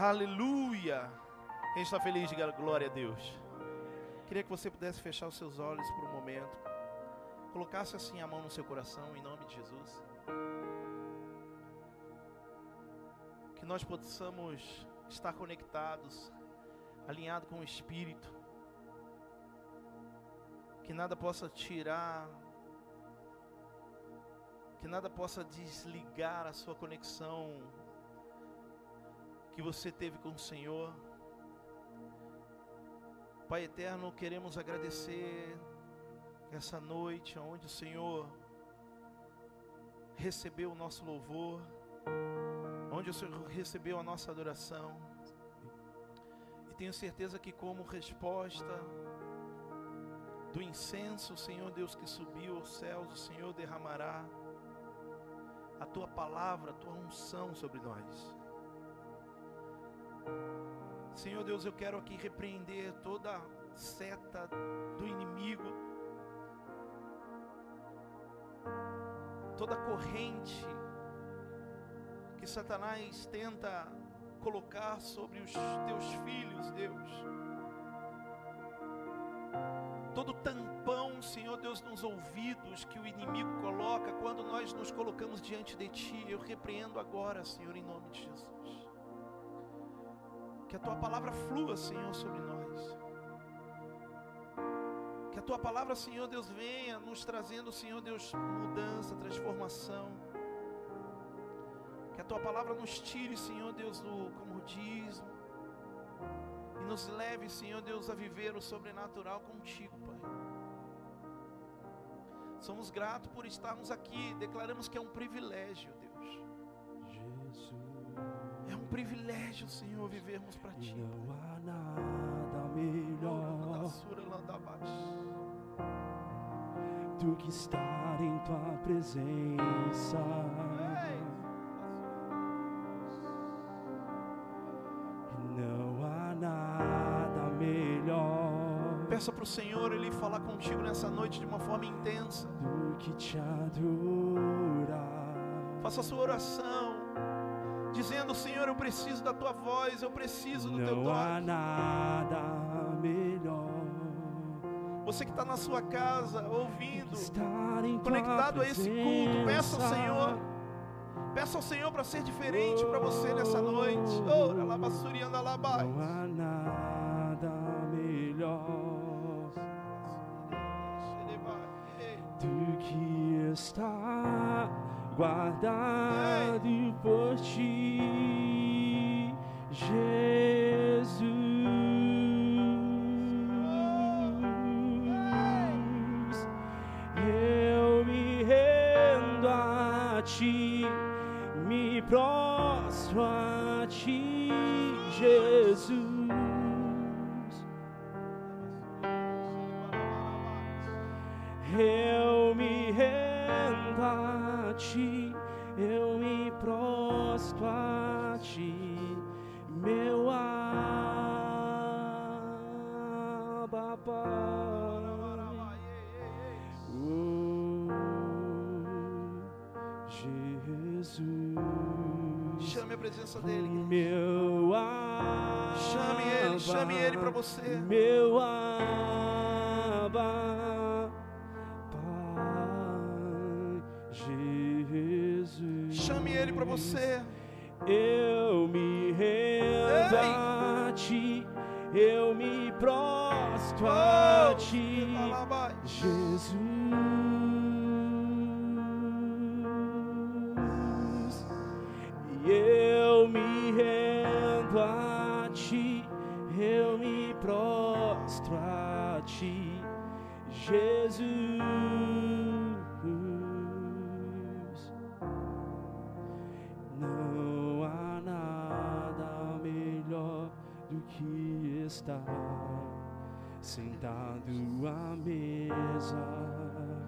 Aleluia. Quem está feliz, diga glória a Deus. Queria que você pudesse fechar os seus olhos por um momento. Colocasse assim a mão no seu coração, em nome de Jesus. Que nós possamos estar conectados, alinhados com o Espírito. Que nada possa tirar, que nada possa desligar a sua conexão que você teve com o Senhor. Pai eterno, queremos agradecer essa noite onde o Senhor recebeu o nosso louvor, onde o Senhor recebeu a nossa adoração. E tenho certeza que como resposta do incenso, Senhor Deus que subiu aos céus, o Senhor derramará a tua palavra, a tua unção sobre nós. Senhor Deus, eu quero aqui repreender toda seta do inimigo, toda corrente que Satanás tenta colocar sobre os teus filhos, Deus. Todo tampão, Senhor Deus, nos ouvidos que o inimigo coloca quando nós nos colocamos diante de Ti, eu repreendo agora, Senhor, em nome de Jesus. Que a tua palavra flua, Senhor, sobre nós. Que a tua palavra, Senhor Deus, venha nos trazendo, Senhor Deus, mudança, transformação. Que a tua palavra nos tire, Senhor Deus, do comodismo. E nos leve, Senhor Deus, a viver o sobrenatural contigo, Pai. Somos gratos por estarmos aqui. Declaramos que é um privilégio, Deus. Jesus. Privilégio, Senhor, vivermos para Ti. Não há nada melhor do que estar em Tua presença. Não há nada melhor Peça para o Senhor Ele falar contigo nessa noite de uma forma intensa. do que te adorar. Faça a sua oração, dizendo: Senhor, eu preciso da tua voz, eu preciso do teu Não há toque. nada melhor Você que está na sua casa do ouvindo, conectado a esse culto, peça ao. Senhor. Peça ao Senhor para ser diferente para você nessa noite. Oh, andalabai. Não há nada guardado por ti, Jesus. Eu me prostro a ti, meu Abba Pai. Oh, Jesus. Chame a presença dEle. Meu Abba. Chame Ele, chame Ele para você. Meu Abba, Ele para você. Eu me rendo Ei! a Ti, eu me prostro a Oh, Ti. Jesus. E eu me rendo a Ti, eu me prostro a Ti, Jesus. Estar sentado à mesa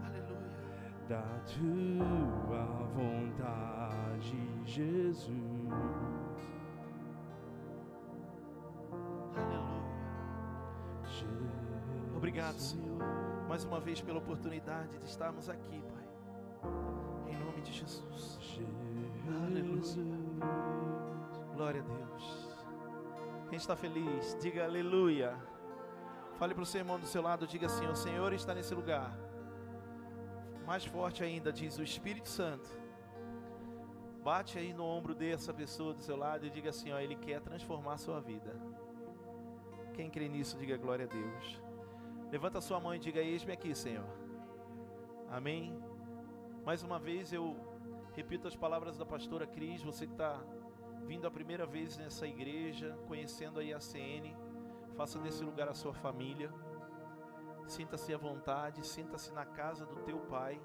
Aleluia. da tua vontade, Jesus. Aleluia. Jesus. Obrigado, Senhor, mais uma vez pela oportunidade de estarmos aqui, Pai. Em nome de Jesus. Jesus. Glória a Deus. Quem está feliz, diga aleluia. Fale para o seu irmão do seu lado, diga assim: O Senhor está nesse lugar. Mais forte ainda, diz o Espírito Santo. Bate aí no ombro dessa pessoa do seu lado e diga assim: Ó, Ele quer transformar a sua vida. Quem crê nisso, diga glória a Deus. Levanta a sua mão e diga: Eis-me aqui, Senhor. Amém. Mais uma vez eu repito as palavras da pastora Cris, você que está vindo a primeira vez nessa igreja, conhecendo a IACN. Faça desse lugar a sua família. Sinta-se à vontade, sinta-se na casa do teu pai,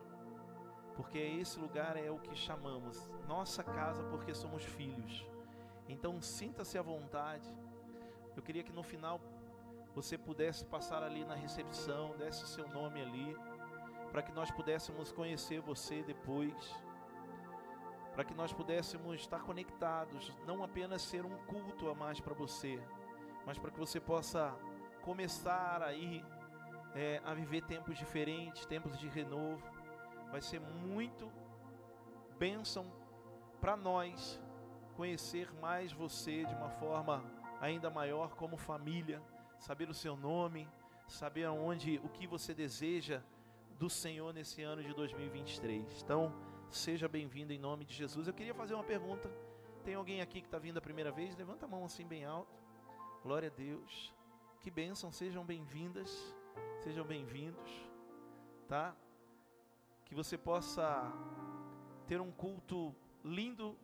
porque esse lugar é o que chamamos nossa casa, porque somos filhos. Então sinta-se à vontade. Eu queria que no final você pudesse passar ali na recepção, desse seu nome ali, para que nós pudéssemos conhecer você depois, para que nós pudéssemos estar conectados, não apenas ser um culto a mais para você, mas para que você possa começar aí é, a viver tempos diferentes, tempos de renovo. Vai ser muito bênção para nós conhecer mais você de uma forma ainda maior como família, saber o seu nome, saber aonde o que você deseja do Senhor nesse ano de 2023. Então, seja bem-vindo em nome de Jesus. Eu queria fazer uma pergunta. Tem alguém aqui que está vindo a primeira vez? Levanta a mão assim bem alto. Glória a Deus. Que bênção, sejam bem-vindas, sejam bem-vindos, tá? Que você possa ter um culto lindo,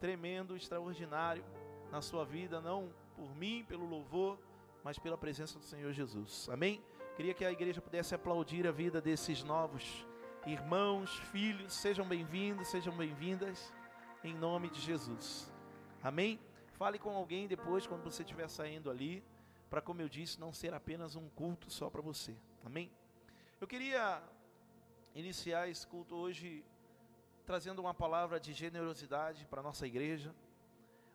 tremendo, extraordinário na sua vida, não por mim, pelo louvor, mas pela presença do Senhor Jesus. Amém? Queria que a igreja pudesse aplaudir a vida desses novos irmãos, filhos. Sejam bem-vindos, sejam bem-vindas, em nome de Jesus. Amém? Fale com alguém depois, quando você estiver saindo ali, para, como eu disse, não ser apenas um culto só para você. Amém? Eu queria iniciar esse culto hoje trazendo uma palavra de generosidade para a nossa igreja.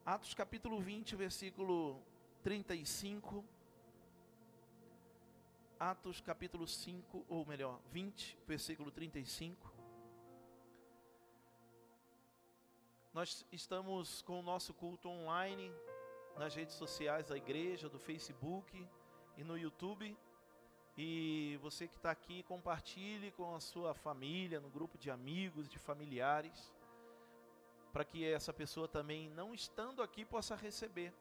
Atos capítulo 20, versículo 35. Atos capítulo 5, ou melhor, 20, versículo 35. Nós estamos com o nosso culto online nas redes sociais da igreja, do Facebook e no YouTube. E você que está aqui, compartilhe com a sua família, no grupo de amigos, de familiares, para que essa pessoa também, não estando aqui, possa receber.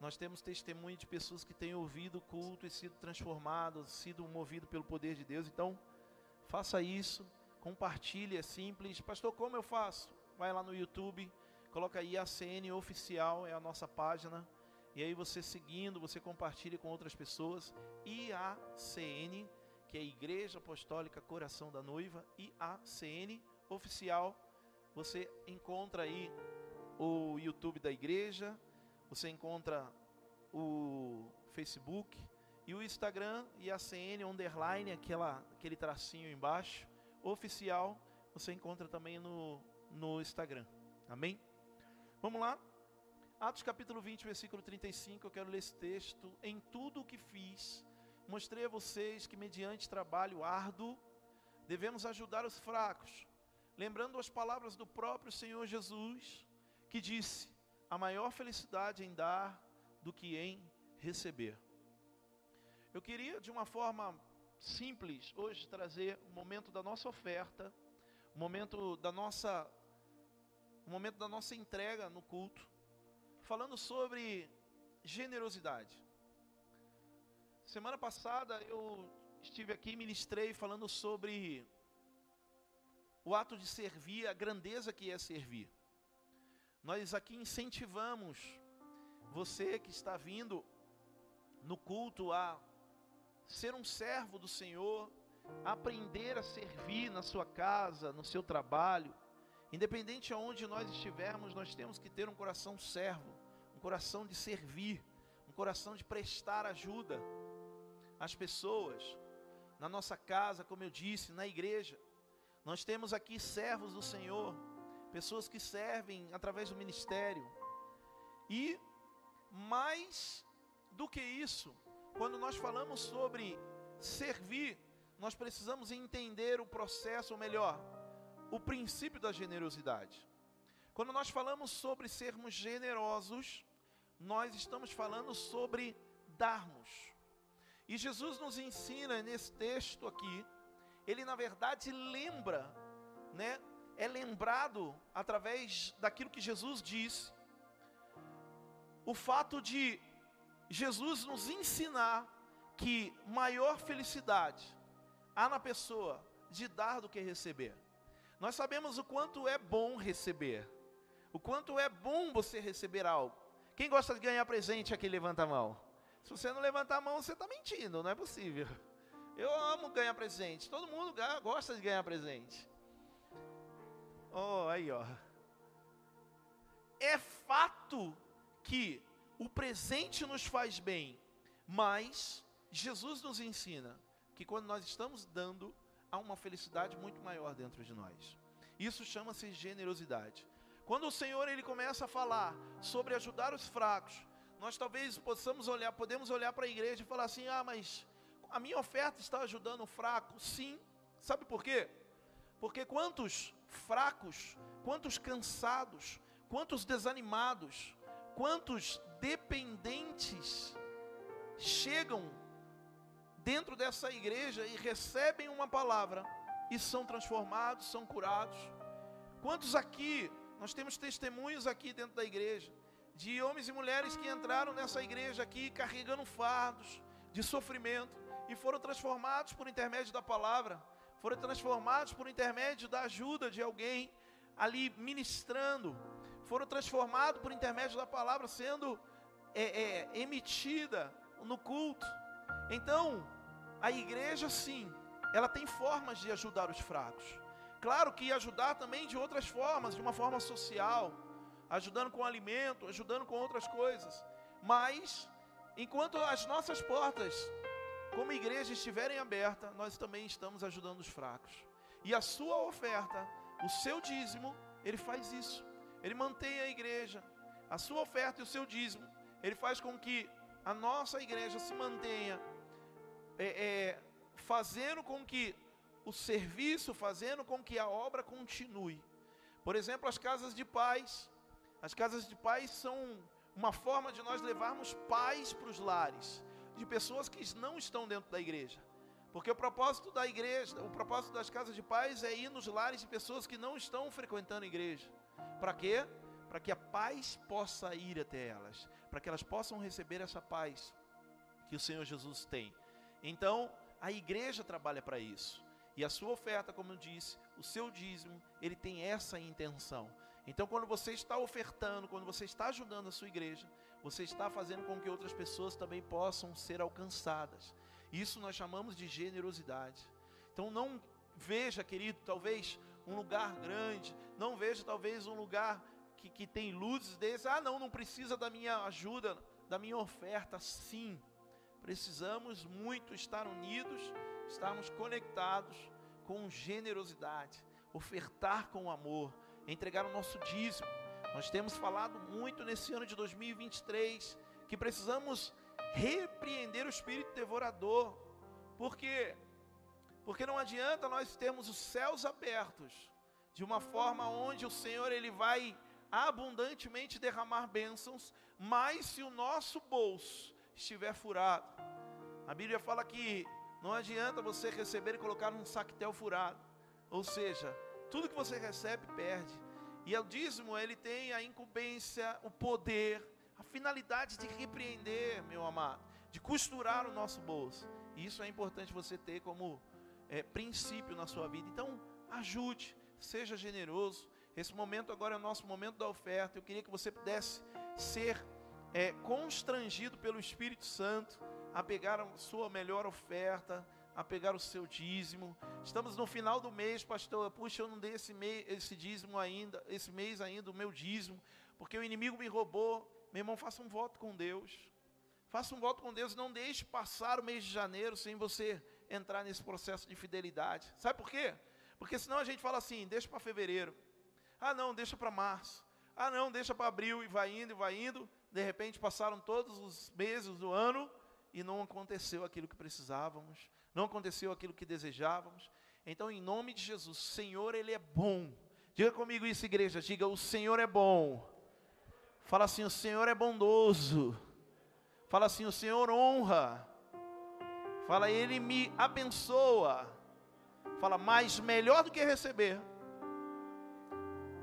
Nós temos testemunho de pessoas que têm ouvido o culto e sido transformados, sido movido pelo poder de Deus. Então, faça isso, compartilhe, é simples. Pastor, como eu faço? vai lá no YouTube, coloca aí ACN Oficial, é a nossa página. E aí você seguindo, você compartilha com outras pessoas. IACN, que é Igreja Apostólica Coração da Noiva, IACN Oficial. Você encontra aí o YouTube da igreja, você encontra o Facebook e o Instagram IACN underline, aquela, aquele tracinho embaixo, oficial. Você encontra também no no Instagram. Amém? Vamos lá? Atos capítulo 20, versículo 35, eu quero ler esse texto. Em tudo o que fiz, mostrei a vocês que, mediante trabalho árduo, devemos ajudar os fracos, lembrando as palavras do próprio Senhor Jesus, que disse: a maior felicidade em dar do que em receber. Eu queria, de uma forma simples, hoje trazer o momento da nossa oferta, o momento da nossa o momento da nossa entrega no culto, falando sobre generosidade. Semana passada eu estive aqui e ministrei falando sobre o ato de servir, a grandeza que é servir. Nós aqui incentivamos você que está vindo no culto a ser um servo do Senhor, aprender a servir na sua casa, no seu trabalho, Independente aonde nós estivermos, nós temos que ter um coração servo, um coração de servir, um coração de prestar ajuda às pessoas. Na nossa casa, como eu disse, na igreja, nós temos aqui servos do Senhor, pessoas que servem através do ministério. E mais do que isso, quando nós falamos sobre servir, nós precisamos entender o processo, ou melhor, o princípio da generosidade. Quando nós falamos sobre sermos generosos, nós estamos falando sobre darmos. E Jesus nos ensina nesse texto aqui, ele na verdade lembra, né? É lembrado através daquilo que Jesus disse, o fato de Jesus nos ensinar que maior felicidade há na pessoa de dar do que receber. Nós sabemos o quanto é bom receber, o quanto é bom você receber algo. Quem gosta de ganhar presente aqui, levanta a mão. Se você não levantar a mão, você está mentindo, não é possível. Eu amo ganhar presente, todo mundo gosta de ganhar presente. Oh, aí, ó. É fato que o presente nos faz bem, mas Jesus nos ensina que quando nós estamos dando, há uma felicidade muito maior dentro de nós. Isso chama-se generosidade. Quando o Senhor ele começa a falar sobre ajudar os fracos, nós talvez possamos olhar, podemos olhar para a igreja e falar assim: "Ah, mas a minha oferta está ajudando o fraco?" Sim. Sabe por quê? Porque quantos fracos, quantos cansados, quantos desanimados, quantos dependentes chegam dentro dessa igreja e recebem uma palavra e são transformados, são curados. Quantos aqui, nós temos testemunhos aqui dentro da igreja, de homens e mulheres que entraram nessa igreja aqui carregando fardos de sofrimento e foram transformados por intermédio da palavra, foram transformados por intermédio da ajuda de alguém ali ministrando, foram transformados por intermédio da palavra sendo é, é, emitida no culto. Então, a igreja sim, ela tem formas de ajudar os fracos. Claro que ajudar também de outras formas, de uma forma social, ajudando com alimento, ajudando com outras coisas. Mas, enquanto as nossas portas, como igreja, estiverem abertas, nós também estamos ajudando os fracos. E a sua oferta, o seu dízimo, ele faz isso. Ele mantém a igreja. A sua oferta e o seu dízimo, ele faz com que a nossa igreja se mantenha é, é, fazendo com que o serviço, fazendo com que a obra continue. Por exemplo, as casas de paz. As casas de paz são uma forma de nós levarmos paz para os lares de pessoas que não estão dentro da igreja. Porque o propósito da igreja, o propósito das casas de paz é ir nos lares de pessoas que não estão frequentando a igreja. Para quê? Para que a paz possa ir até elas, para que elas possam receber essa paz que o Senhor Jesus tem. Então, a igreja trabalha para isso. E a sua oferta, como eu disse, o seu dízimo, ele tem essa intenção. Então, quando você está ofertando, quando você está ajudando a sua igreja, você está fazendo com que outras pessoas também possam ser alcançadas. Isso nós chamamos de generosidade. Então, não veja, querido, talvez um lugar grande, não veja talvez um lugar que, que tem luzes desse. Ah, não, não precisa da minha ajuda, da minha oferta. Sim, Precisamos muito estar unidos, estarmos conectados com generosidade, ofertar com amor, entregar o nosso dízimo. Nós temos falado muito nesse ano de 2023 que precisamos repreender o espírito devorador. Por quê? Porque não adianta nós termos os céus abertos de uma forma onde o Senhor ele vai abundantemente derramar bênçãos, mas se o nosso bolso estiver furado. A Bíblia fala que não adianta você receber e colocar num saquetel furado. Ou seja, tudo que você recebe perde. E o dízimo, ele tem a incumbência, o poder, a finalidade de repreender, meu amado, de costurar o nosso bolso. E isso é importante você ter como é, princípio na sua vida. Então, ajude, seja generoso. Esse momento agora é o nosso momento da oferta. Eu queria que você pudesse ser é, constrangido pelo Espírito Santo a pegar a sua melhor oferta, a pegar o seu dízimo. Estamos no final do mês, pastor. Puxa, eu não dei esse, mês, esse dízimo ainda, esse mês ainda, o meu dízimo, porque o inimigo me roubou. Meu irmão, faça um voto com Deus. Faça um voto com Deus, não deixe passar o mês de janeiro sem você entrar nesse processo de fidelidade. Sabe por quê? Porque senão a gente fala assim, deixa para fevereiro. Ah, não, deixa para março. Ah, não, deixa para abril e vai indo e vai indo de repente passaram todos os meses do ano e não aconteceu aquilo que precisávamos, não aconteceu aquilo que desejávamos. Então, em nome de Jesus, Senhor, Ele é bom. Diga comigo isso, igreja, diga: O Senhor é bom. Fala assim: o Senhor é bondoso. Fala assim: o Senhor honra. Fala, Ele me abençoa. Fala, mais melhor do que receber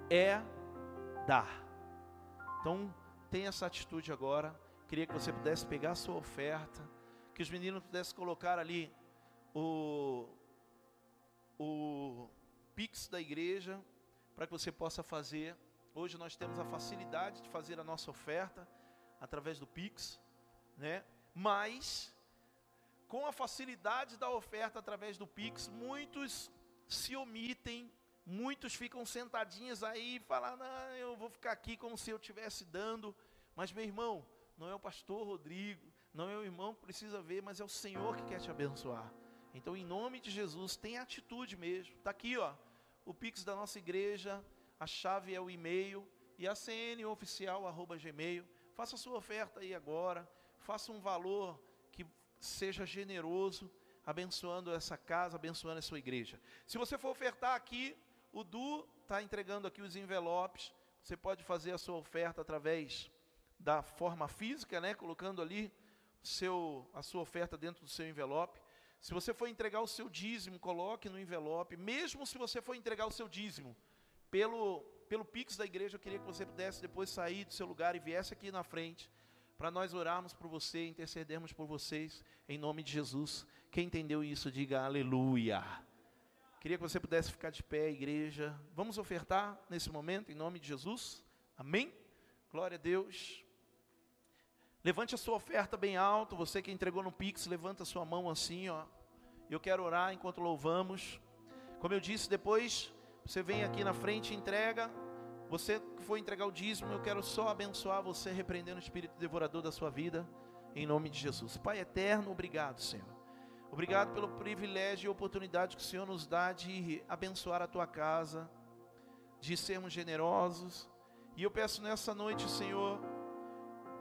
é dar. Então, tenha essa atitude agora. Queria que você pudesse pegar a sua oferta, que os meninos pudessem colocar ali o, o Pix da igreja, para que você possa fazer. Hoje nós temos a facilidade de fazer a nossa oferta através do Pix, né? Mas com a facilidade da oferta através do Pix, muitos se omitem, muitos ficam sentadinhos aí e falam, não, eu vou ficar aqui como se eu estivesse dando. Mas meu irmão, não é o pastor Rodrigo, não é o irmão que precisa ver, mas é o Senhor que quer te abençoar. Então, em nome de Jesus, tenha atitude mesmo. Está aqui, ó, o Pix da nossa igreja, a chave é o e-mail e a CN oficial arroba gmail. Faça a sua oferta aí agora, faça um valor seja generoso, abençoando essa casa, abençoando a sua igreja. Se você for ofertar aqui, o Du está entregando aqui os envelopes. Você pode fazer a sua oferta através da forma física, né? Colocando ali seu, a sua oferta dentro do seu envelope. Se você for entregar o seu dízimo, coloque no envelope. Mesmo se você for entregar o seu dízimo pelo, pelo Pix da igreja, eu queria que você pudesse depois sair do seu lugar e viesse aqui na frente para nós orarmos por você, intercedermos por vocês, em nome de Jesus. Quem entendeu isso, diga aleluia. Queria que você pudesse ficar de pé, igreja. Vamos ofertar nesse momento, em nome de Jesus. Amém? Glória a Deus. Levante a sua oferta bem alto. Você que entregou no Pix, levanta a sua mão assim, ó. Eu quero orar enquanto louvamos. Como eu disse, depois você vem aqui na frente e entrega. Você que foi entregar o dízimo, eu quero só abençoar você, repreendendo o espírito devorador da sua vida, em nome de Jesus. Pai eterno, obrigado, Senhor. Obrigado pelo privilégio e oportunidade que o Senhor nos dá de abençoar a tua casa, de sermos generosos. E eu peço nessa noite, Senhor,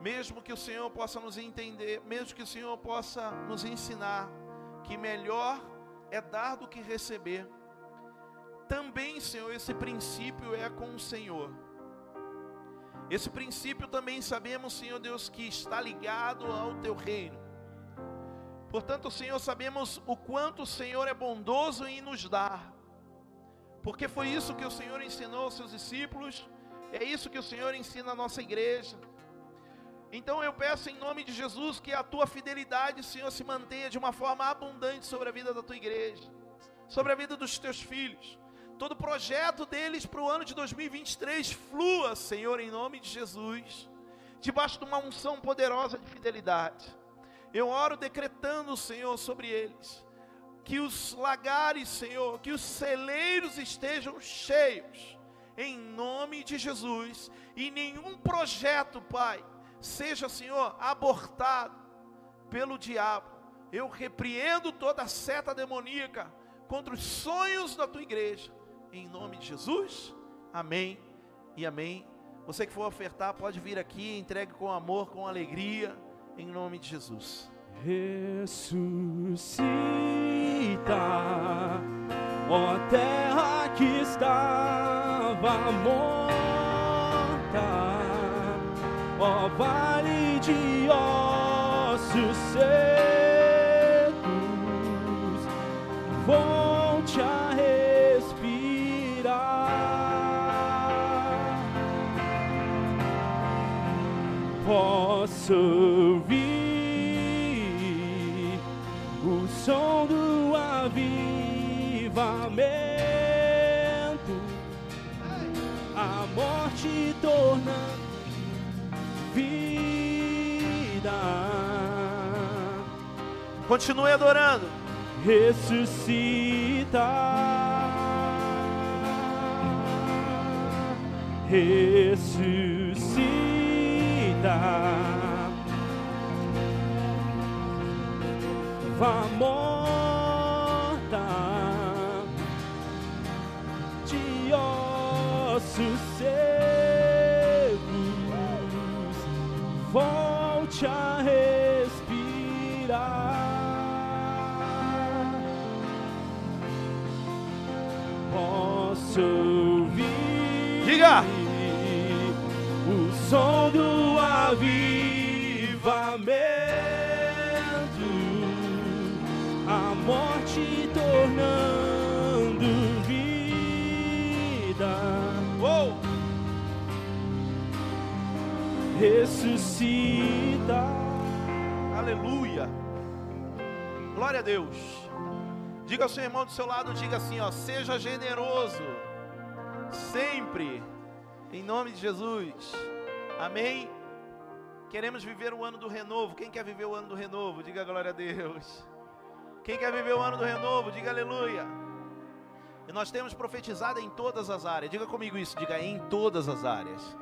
mesmo que o Senhor possa nos entender, mesmo que o Senhor possa nos ensinar que melhor é dar do que receber. Também, Senhor, esse princípio é com o Senhor. Esse princípio também sabemos, Senhor Deus, que está ligado ao teu reino. Portanto, Senhor, sabemos o quanto o Senhor é bondoso em nos dar. Porque foi isso que o Senhor ensinou aos seus discípulos, é isso que o Senhor ensina à nossa igreja. Então eu peço em nome de Jesus que a tua fidelidade, Senhor, se mantenha de uma forma abundante sobre a vida da tua igreja, sobre a vida dos teus filhos todo projeto deles para o ano de 2023 flua, Senhor, em nome de Jesus, debaixo de uma unção poderosa de fidelidade. Eu oro decretando, Senhor, sobre eles, que os lagares, Senhor, que os celeiros estejam cheios, em nome de Jesus, e nenhum projeto, Pai, seja, Senhor, abortado pelo diabo. Eu repreendo toda seta demoníaca contra os sonhos da tua igreja em nome de Jesus. Amém e amém. Você que for ofertar, pode vir aqui, entregue com amor, com alegria, em nome de Jesus. Ressuscita, ó terra que estava morta, ó vale de ossos secos, volte a posso ouvir o som do avivamento, a morte torna vida. Continue adorando. Ressuscita. Ressuscita vá morta de ossos secos, volte a respirar. Posso ouvir. Diga! O som do avivamento, a morte tornando ressuscita. Aleluia. Glória a Deus. Diga ao seu irmão do seu lado, diga assim, ó, seja generoso sempre em nome de Jesus. Amém. Queremos viver o ano do renovo. Quem quer viver o ano do renovo? Diga glória a Deus. Quem quer viver o ano do renovo? Diga aleluia. E nós temos profetizado em todas as áreas. Diga comigo isso, diga em todas as áreas.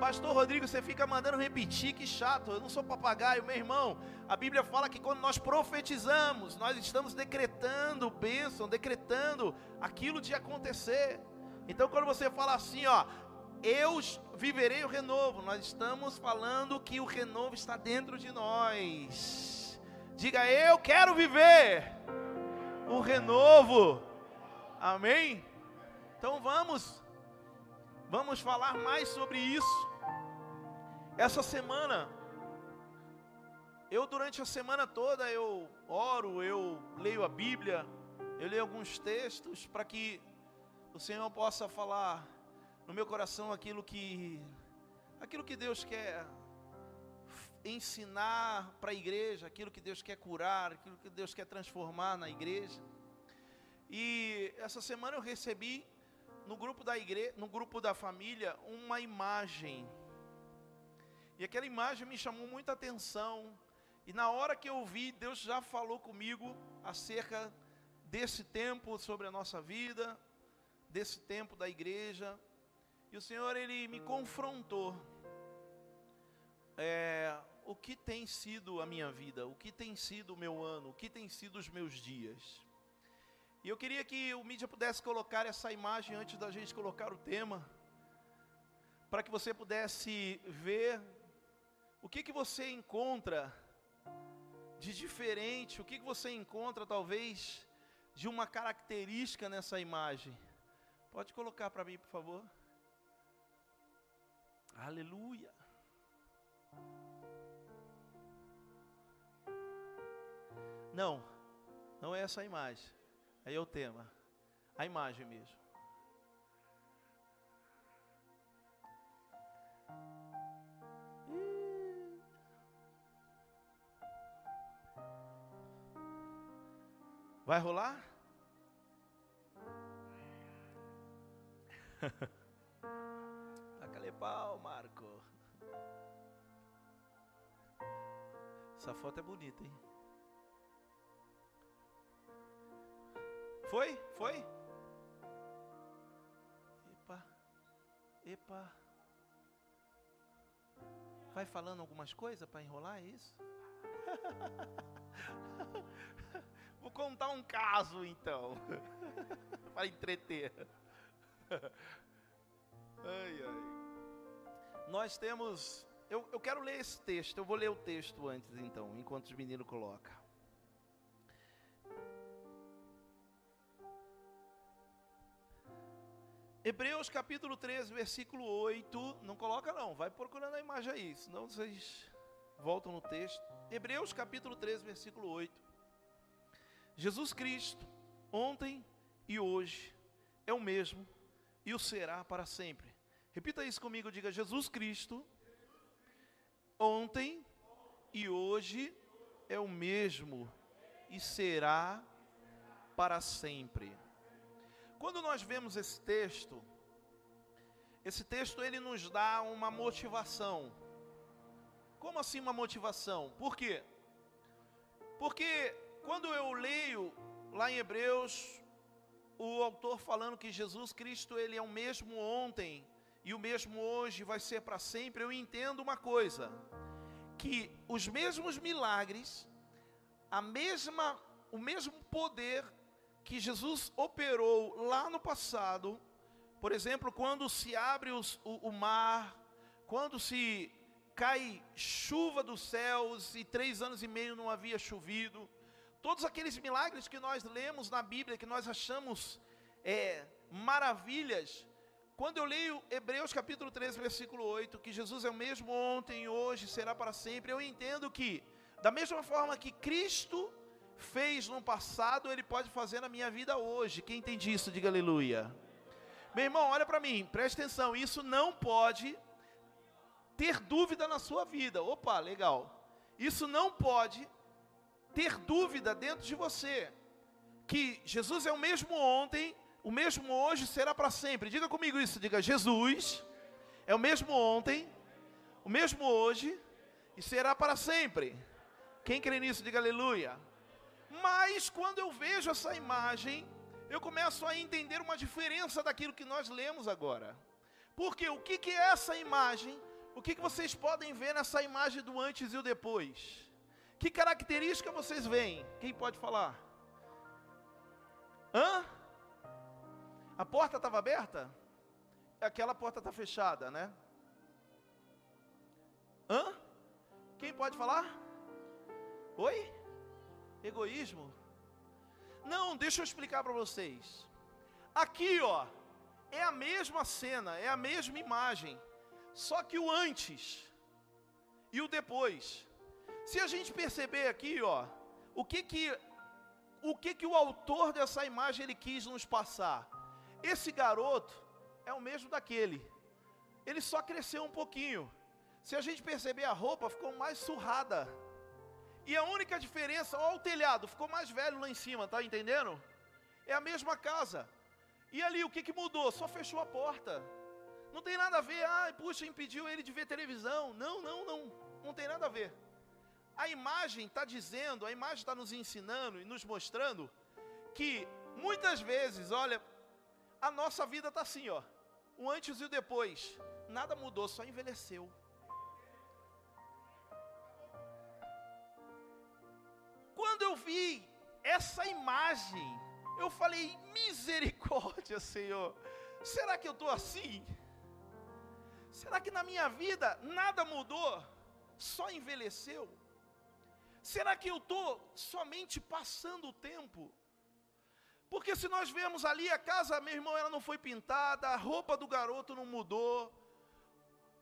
Pastor Rodrigo, você fica mandando repetir, que chato. Eu não sou papagaio, meu irmão. A Bíblia fala que quando nós profetizamos, nós estamos decretando bênção, decretando aquilo de acontecer. Então, quando você fala assim, ó, eu viverei o renovo, nós estamos falando que o renovo está dentro de nós. Diga, eu quero viver o renovo. Amém? Então vamos, vamos falar mais sobre isso. Essa semana, eu durante a semana toda eu oro, eu leio a Bíblia, eu leio alguns textos para que o Senhor possa falar no meu coração aquilo que aquilo que Deus quer ensinar para a igreja, aquilo que Deus quer curar, aquilo que Deus quer transformar na igreja. E essa semana eu recebi no grupo da igreja, no grupo da família, uma imagem e aquela imagem me chamou muita atenção. E na hora que eu vi, Deus já falou comigo acerca desse tempo sobre a nossa vida, desse tempo da igreja. E o Senhor, Ele me confrontou. É, o que tem sido a minha vida, o que tem sido o meu ano, o que tem sido os meus dias. E eu queria que o mídia pudesse colocar essa imagem antes da gente colocar o tema, para que você pudesse ver o que, que você encontra de diferente? O que, que você encontra, talvez, de uma característica nessa imagem? Pode colocar para mim, por favor. Aleluia. Não, não é essa a imagem. Aí é o tema. A imagem mesmo. Vai rolar? Taca pau, Marco. Essa foto é bonita, hein? Foi? Foi? Epa. Epa. Vai falando algumas coisas para enrolar, é isso? Vou contar um caso então, para entreter. ai, ai. Nós temos. Eu, eu quero ler esse texto, eu vou ler o texto antes então, enquanto os meninos colocam. Hebreus capítulo 13, versículo 8. Não coloca não, vai procurando a imagem aí, senão vocês voltam no texto. Hebreus capítulo 13, versículo 8. Jesus Cristo, ontem e hoje, é o mesmo e o será para sempre. Repita isso comigo, diga: Jesus Cristo, ontem e hoje é o mesmo e será para sempre. Quando nós vemos esse texto, esse texto ele nos dá uma motivação. Como assim uma motivação? Por quê? Porque quando eu leio lá em Hebreus, o autor falando que Jesus Cristo ele é o mesmo ontem e o mesmo hoje vai ser para sempre, eu entendo uma coisa, que os mesmos milagres, a mesma o mesmo poder que Jesus operou lá no passado, por exemplo, quando se abre os, o, o mar, quando se cai chuva dos céus e três anos e meio não havia chovido, Todos aqueles milagres que nós lemos na Bíblia, que nós achamos é, maravilhas, Quando eu leio Hebreus capítulo 13, versículo 8, que Jesus é o mesmo ontem, hoje, será para sempre, eu entendo que, da mesma forma que Cristo fez no passado, Ele pode fazer na minha vida hoje. Quem entende isso, diga aleluia. Meu irmão, olha para mim, preste atenção, isso não pode ter dúvida na sua vida. Opa, legal. Isso não pode ter dúvida dentro de você. Que Jesus é o mesmo ontem, o mesmo hoje será para sempre. Diga comigo isso, diga Jesus é o mesmo ontem, o mesmo hoje e será para sempre. Quem crê nisso, diga aleluia. Mas quando eu vejo essa imagem, eu começo a entender uma diferença daquilo que nós lemos agora. Porque o que, que é essa imagem? O que, que vocês podem ver nessa imagem do antes e o depois? Que característica vocês veem? Quem pode falar? Hã? A porta estava aberta? Aquela porta está fechada, né? Hã? Quem pode falar? Oi? Egoísmo? Não, deixa eu explicar para vocês. Aqui, ó, é a mesma cena, é a mesma imagem, só que o antes e o depois. Se a gente perceber aqui, ó, o que que o que que o autor dessa imagem ele quis nos passar? Esse garoto é o mesmo daquele. Ele só cresceu um pouquinho. Se a gente perceber a roupa ficou mais surrada. E a única diferença, ó, o telhado ficou mais velho lá em cima, tá entendendo? É a mesma casa. E ali o que que mudou? Só fechou a porta. Não tem nada a ver, ah, puxa, impediu ele de ver televisão. Não, não, não. Não tem nada a ver. A imagem está dizendo, a imagem está nos ensinando e nos mostrando que muitas vezes, olha, a nossa vida está assim, ó, o antes e o depois. Nada mudou, só envelheceu. Quando eu vi essa imagem, eu falei: misericórdia, Senhor. Será que eu estou assim? Será que na minha vida nada mudou? Só envelheceu? Será que eu estou somente passando o tempo? Porque se nós vemos ali a casa, meu irmão, ela não foi pintada, a roupa do garoto não mudou,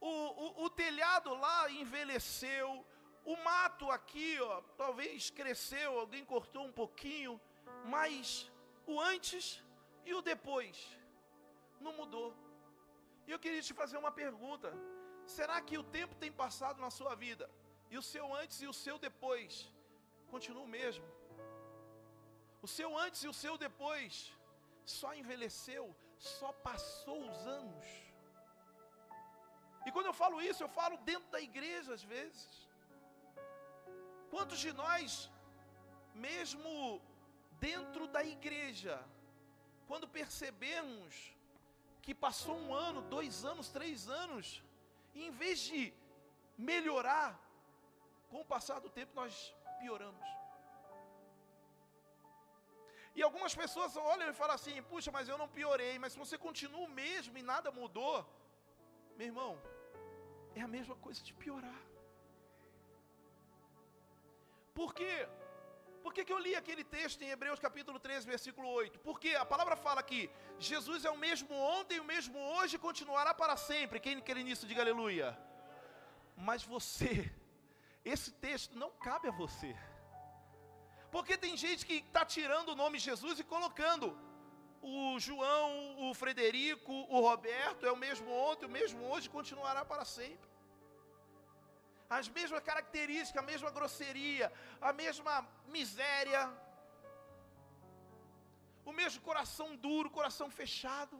o, o, o telhado lá envelheceu, o mato aqui, ó, talvez cresceu, alguém cortou um pouquinho, mas o antes e o depois não mudou. E eu queria te fazer uma pergunta: será que o tempo tem passado na sua vida? E o seu antes e o seu depois continua o mesmo. O seu antes e o seu depois só envelheceu, só passou os anos. E quando eu falo isso, eu falo dentro da igreja às vezes. Quantos de nós, mesmo dentro da igreja, quando percebemos que passou um ano, dois anos, três anos, e em vez de melhorar, com o passar do tempo nós pioramos. E algumas pessoas olham e falam assim: puxa, mas eu não piorei. Mas se você continua o mesmo e nada mudou, meu irmão, é a mesma coisa de piorar. Por quê? Por que, que eu li aquele texto em Hebreus capítulo 13, versículo 8? Porque a palavra fala que Jesus é o mesmo ontem, o mesmo hoje e continuará para sempre. Quem quer nisso, diga aleluia. Mas você esse texto não cabe a você. Porque tem gente que está tirando o nome Jesus e colocando o João, o Frederico, o Roberto, é o mesmo ontem, o mesmo hoje, continuará para sempre. As mesmas características, a mesma grosseria, a mesma miséria, o mesmo coração duro, coração fechado.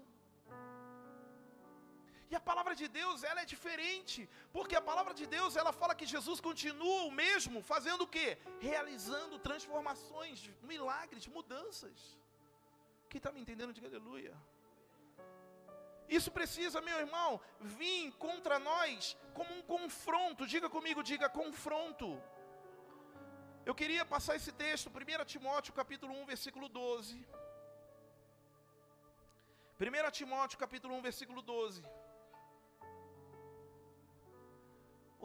E a palavra de Deus, ela é diferente, porque a palavra de Deus, ela fala que Jesus continua o mesmo, fazendo o quê? Realizando transformações, milagres, mudanças. Quem está me entendendo, diga aleluia. Isso precisa, meu irmão, vir contra nós como um confronto. Diga comigo, diga confronto. Eu queria passar esse texto, 1 Timóteo capítulo 1, versículo 12. 1 Timóteo capítulo 1, versículo 12.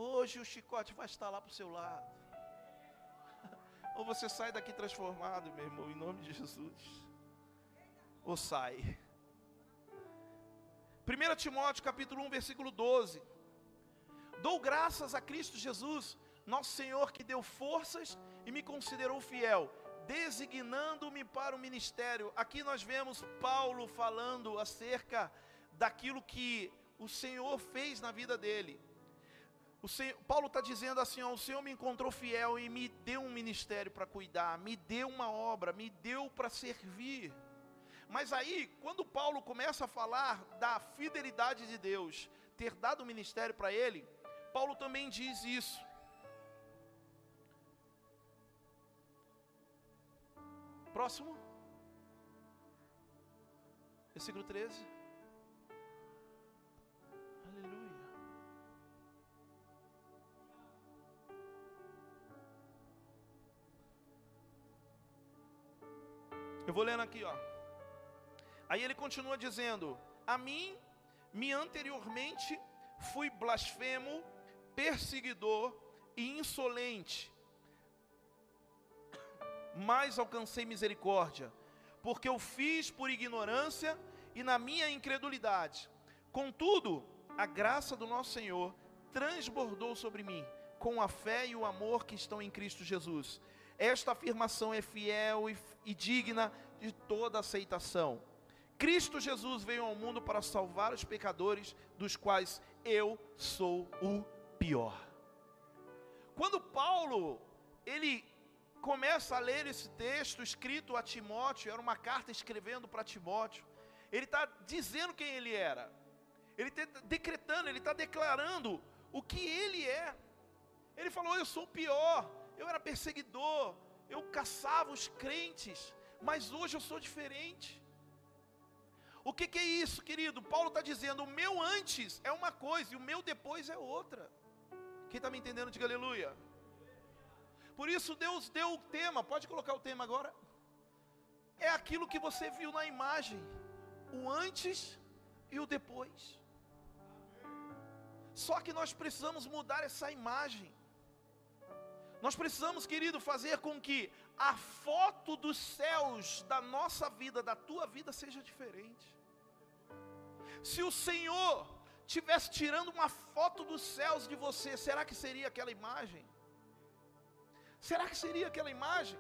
Hoje o chicote vai estar lá para o seu lado. Ou você sai daqui transformado, meu irmão, em nome de Jesus. Ou sai. 1 Timóteo capítulo 1, versículo 12. Dou graças a Cristo Jesus, nosso Senhor, que deu forças e me considerou fiel, designando-me para o ministério. Aqui nós vemos Paulo falando acerca daquilo que o Senhor fez na vida dele. O Senhor, Paulo está dizendo assim: ó, o Senhor me encontrou fiel e me deu um ministério para cuidar, me deu uma obra, me deu para servir. Mas aí, quando Paulo começa a falar da fidelidade de Deus, ter dado o ministério para ele, Paulo também diz isso. Próximo. Versículo 13. Eu vou lendo aqui, ó. Aí ele continua dizendo: A mim, me anteriormente fui blasfemo, perseguidor e insolente, mas alcancei misericórdia, porque eu fiz por ignorância e na minha incredulidade. Contudo, a graça do nosso Senhor transbordou sobre mim, com a fé e o amor que estão em Cristo Jesus. Esta afirmação é fiel e, e digna de toda aceitação. Cristo Jesus veio ao mundo para salvar os pecadores, dos quais eu sou o pior. Quando Paulo ele começa a ler esse texto escrito a Timóteo, era uma carta escrevendo para Timóteo, ele está dizendo quem ele era, ele está decretando, ele está declarando o que ele é. Ele falou: Eu sou o pior, eu era perseguidor, eu caçava os crentes, mas hoje eu sou diferente. O que, que é isso, querido? Paulo está dizendo: o meu antes é uma coisa e o meu depois é outra. Quem está me entendendo, diga aleluia. Por isso Deus deu o tema, pode colocar o tema agora. É aquilo que você viu na imagem, o antes e o depois. Só que nós precisamos mudar essa imagem. Nós precisamos, querido, fazer com que a foto dos céus da nossa vida, da tua vida, seja diferente. Se o Senhor tivesse tirando uma foto dos céus de você, será que seria aquela imagem? Será que seria aquela imagem?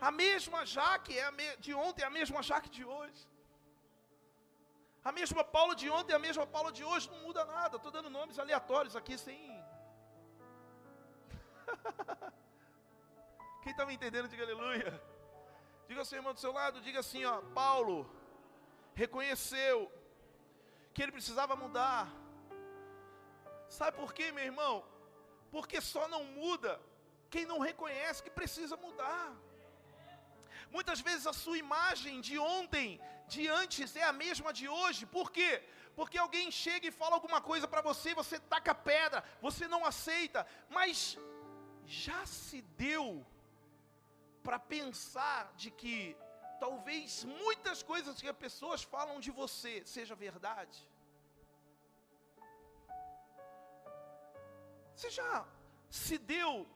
A mesma Jaque é de ontem, é a mesma Jaque de hoje. A mesma Paula de ontem, é a mesma Paula de hoje, não muda nada. Estou dando nomes aleatórios aqui sem Quem está me entendendo, diga aleluia. Diga ao seu irmão do seu lado, diga assim, ó, Paulo reconheceu que ele precisava mudar. Sabe por quê, meu irmão? Porque só não muda quem não reconhece que precisa mudar. Muitas vezes a sua imagem de ontem, de antes, é a mesma de hoje. Por quê? Porque alguém chega e fala alguma coisa para você, você taca pedra, você não aceita, mas já se deu para pensar de que talvez muitas coisas que as pessoas falam de você seja verdade? Você já se deu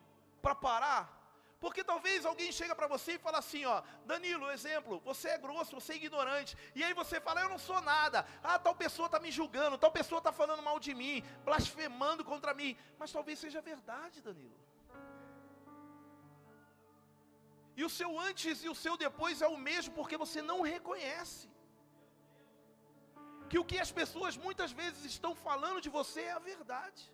para parar? Porque talvez alguém chega para você e fala assim, ó, Danilo, exemplo, você é grosso, você é ignorante. E aí você fala, eu não sou nada. Ah, tal pessoa está me julgando, tal pessoa está falando mal de mim, blasfemando contra mim. Mas talvez seja verdade, Danilo. E o seu antes e o seu depois é o mesmo porque você não reconhece. Que o que as pessoas muitas vezes estão falando de você é a verdade.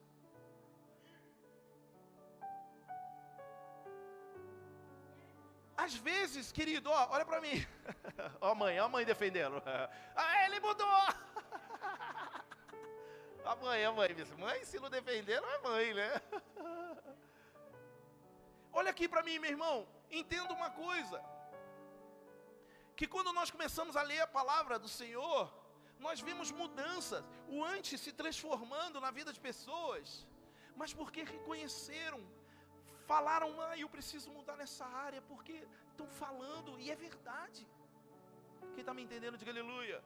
Às vezes, querido, ó, olha para mim. ó, mãe, ó, a mãe defendendo. ah, ele mudou. a mãe, a mãe, mãe, se não defender, não é mãe, né? olha aqui para mim, meu irmão. Entenda uma coisa: que quando nós começamos a ler a palavra do Senhor, nós vimos mudanças, o antes se transformando na vida de pessoas, mas porque reconheceram, falaram, ah, eu preciso mudar nessa área, porque estão falando, e é verdade. Quem está me entendendo, diga aleluia.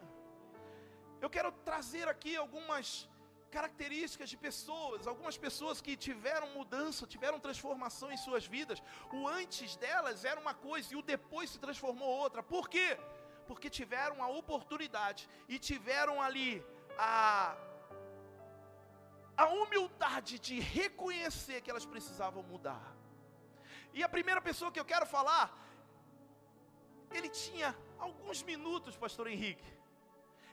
Eu quero trazer aqui algumas características de pessoas, algumas pessoas que tiveram mudança, tiveram transformação em suas vidas. O antes delas era uma coisa e o depois se transformou outra. Por quê? Porque tiveram a oportunidade e tiveram ali a, a humildade de reconhecer que elas precisavam mudar. E a primeira pessoa que eu quero falar, ele tinha alguns minutos, pastor Henrique.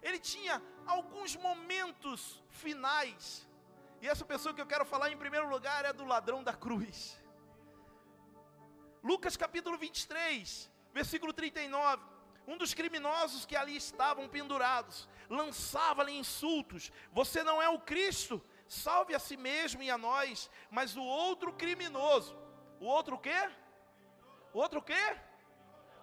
Ele tinha alguns momentos finais. E essa pessoa que eu quero falar em primeiro lugar é do ladrão da cruz. Lucas capítulo 23, versículo 39. Um dos criminosos que ali estavam pendurados lançava-lhe insultos: Você não é o Cristo, salve a si mesmo e a nós. Mas o outro criminoso, o outro quê? O outro quê?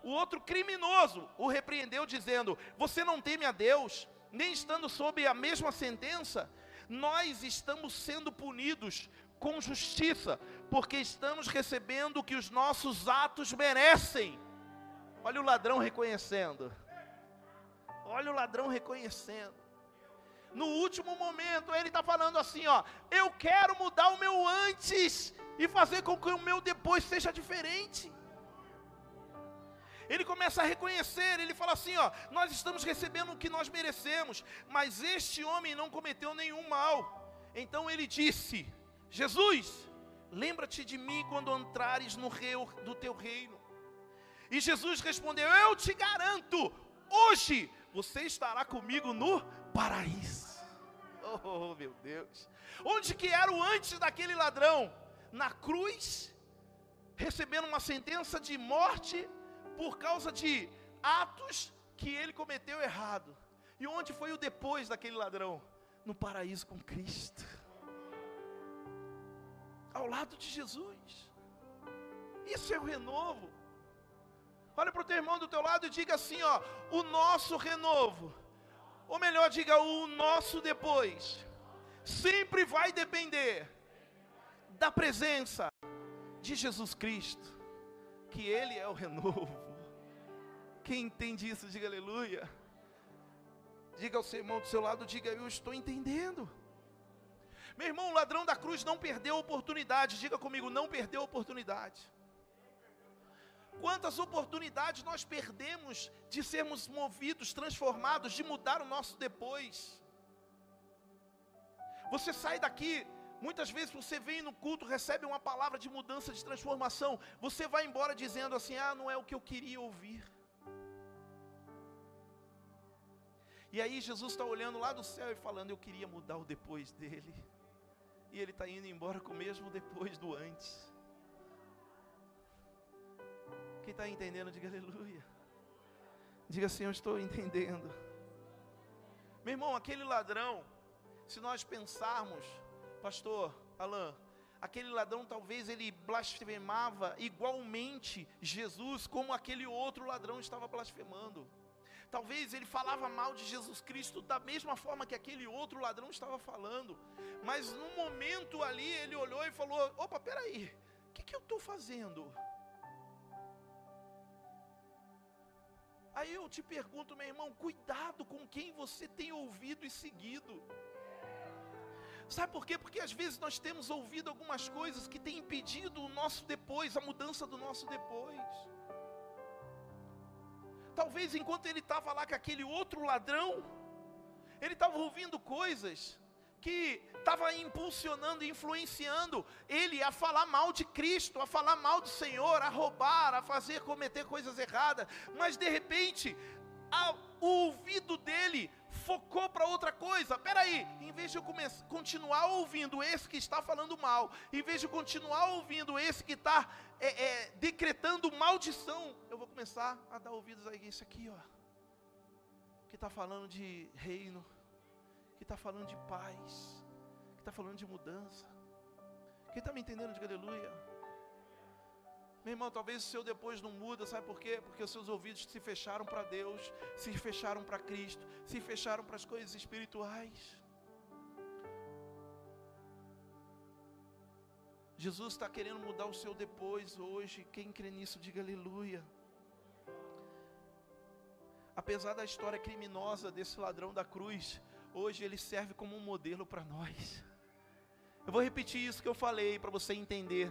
O outro criminoso o repreendeu, dizendo: Você não teme a Deus, nem estando sob a mesma sentença? Nós estamos sendo punidos com justiça, porque estamos recebendo o que os nossos atos merecem. Olha o ladrão reconhecendo. Olha o ladrão reconhecendo. No último momento, ele está falando assim: ó, eu quero mudar o meu antes e fazer com que o meu depois seja diferente. Ele começa a reconhecer, ele fala assim: ó, nós estamos recebendo o que nós merecemos, mas este homem não cometeu nenhum mal. Então ele disse: Jesus, lembra-te de mim quando entrares no rei do teu reino. E Jesus respondeu: Eu te garanto, hoje você estará comigo no paraíso. Oh, meu Deus. Onde que era o antes daquele ladrão? Na cruz, recebendo uma sentença de morte por causa de atos que ele cometeu errado. E onde foi o depois daquele ladrão? No paraíso com Cristo ao lado de Jesus. Isso é o renovo. Olha para o teu irmão do teu lado e diga assim: ó, o nosso renovo, ou melhor, diga o nosso depois, sempre vai depender da presença de Jesus Cristo, que Ele é o renovo. Quem entende isso, diga aleluia. Diga ao seu irmão do seu lado, diga eu estou entendendo. Meu irmão, o ladrão da cruz não perdeu a oportunidade. Diga comigo, não perdeu a oportunidade. Quantas oportunidades nós perdemos de sermos movidos, transformados, de mudar o nosso depois. Você sai daqui, muitas vezes você vem no culto, recebe uma palavra de mudança, de transformação. Você vai embora dizendo assim: ah, não é o que eu queria ouvir. E aí Jesus está olhando lá do céu e falando: eu queria mudar o depois dele e ele está indo embora com o mesmo depois do antes. Quem está entendendo, diga aleluia. Diga assim: Eu estou entendendo. Meu irmão, aquele ladrão, se nós pensarmos, pastor Alain, aquele ladrão talvez ele blasfemava igualmente Jesus como aquele outro ladrão estava blasfemando. Talvez ele falava mal de Jesus Cristo da mesma forma que aquele outro ladrão estava falando. Mas num momento ali ele olhou e falou: opa, peraí, o que, que eu estou fazendo? Aí eu te pergunto, meu irmão, cuidado com quem você tem ouvido e seguido. Sabe por quê? Porque às vezes nós temos ouvido algumas coisas que têm impedido o nosso depois, a mudança do nosso depois. Talvez enquanto ele estava lá com aquele outro ladrão, ele estava ouvindo coisas que estava impulsionando, influenciando ele a falar mal de Cristo, a falar mal do Senhor, a roubar, a fazer cometer coisas erradas. Mas de repente, a, o ouvido dele focou para outra coisa. Peraí, em vez de eu continuar ouvindo esse que está falando mal, em vez de continuar ouvindo esse que está é, é, decretando maldição, eu vou começar a dar ouvidos a esse aqui, ó, que está falando de reino, que está falando de paz, que está falando de mudança. Quem está me entendendo, diga aleluia. Meu irmão, talvez o seu depois não muda, sabe por quê? Porque os seus ouvidos se fecharam para Deus, se fecharam para Cristo, se fecharam para as coisas espirituais. Jesus está querendo mudar o seu depois hoje. Quem crê nisso, diga aleluia. Apesar da história criminosa desse ladrão da cruz, hoje ele serve como um modelo para nós. Eu vou repetir isso que eu falei para você entender.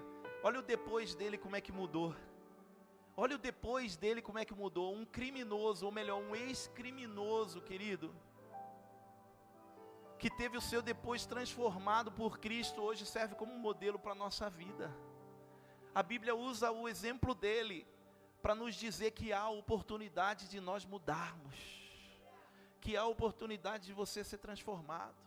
Olha o depois dele como é que mudou. Olha o depois dele como é que mudou. Um criminoso, ou melhor, um ex-criminoso, querido. que teve o seu depois transformado por Cristo, hoje serve como modelo para a nossa vida. A Bíblia usa o exemplo dele para nos dizer que há oportunidade de nós mudarmos, que há oportunidade de você ser transformado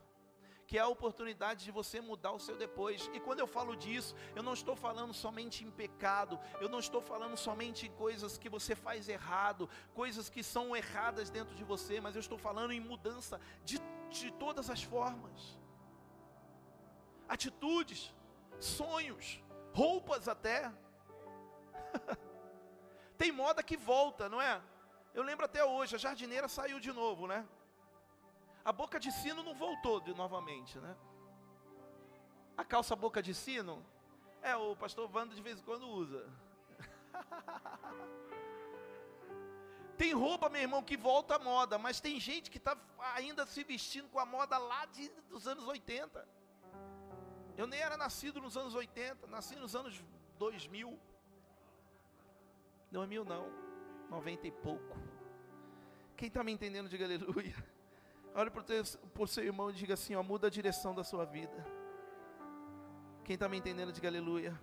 que é a oportunidade de você mudar o seu depois. E quando eu falo disso, eu não estou falando somente em pecado, eu não estou falando somente em coisas que você faz errado, coisas que são erradas dentro de você, mas eu estou falando em mudança de, de todas as formas. Atitudes, sonhos, roupas até. Tem moda que volta, não é? Eu lembro até hoje, a jardineira saiu de novo, né? A boca de sino não voltou de novamente, né? A calça boca de sino, é, o pastor Wando de vez em quando usa. tem roupa, meu irmão, que volta à moda, mas tem gente que está ainda se vestindo com a moda lá de, dos anos 80. Eu nem era nascido nos anos 80, nasci nos anos 2000. 2000 não, 90 e pouco. Quem está me entendendo, diga aleluia. Olhe para o seu irmão e diga assim: ó, muda a direção da sua vida. Quem está me entendendo, diga aleluia.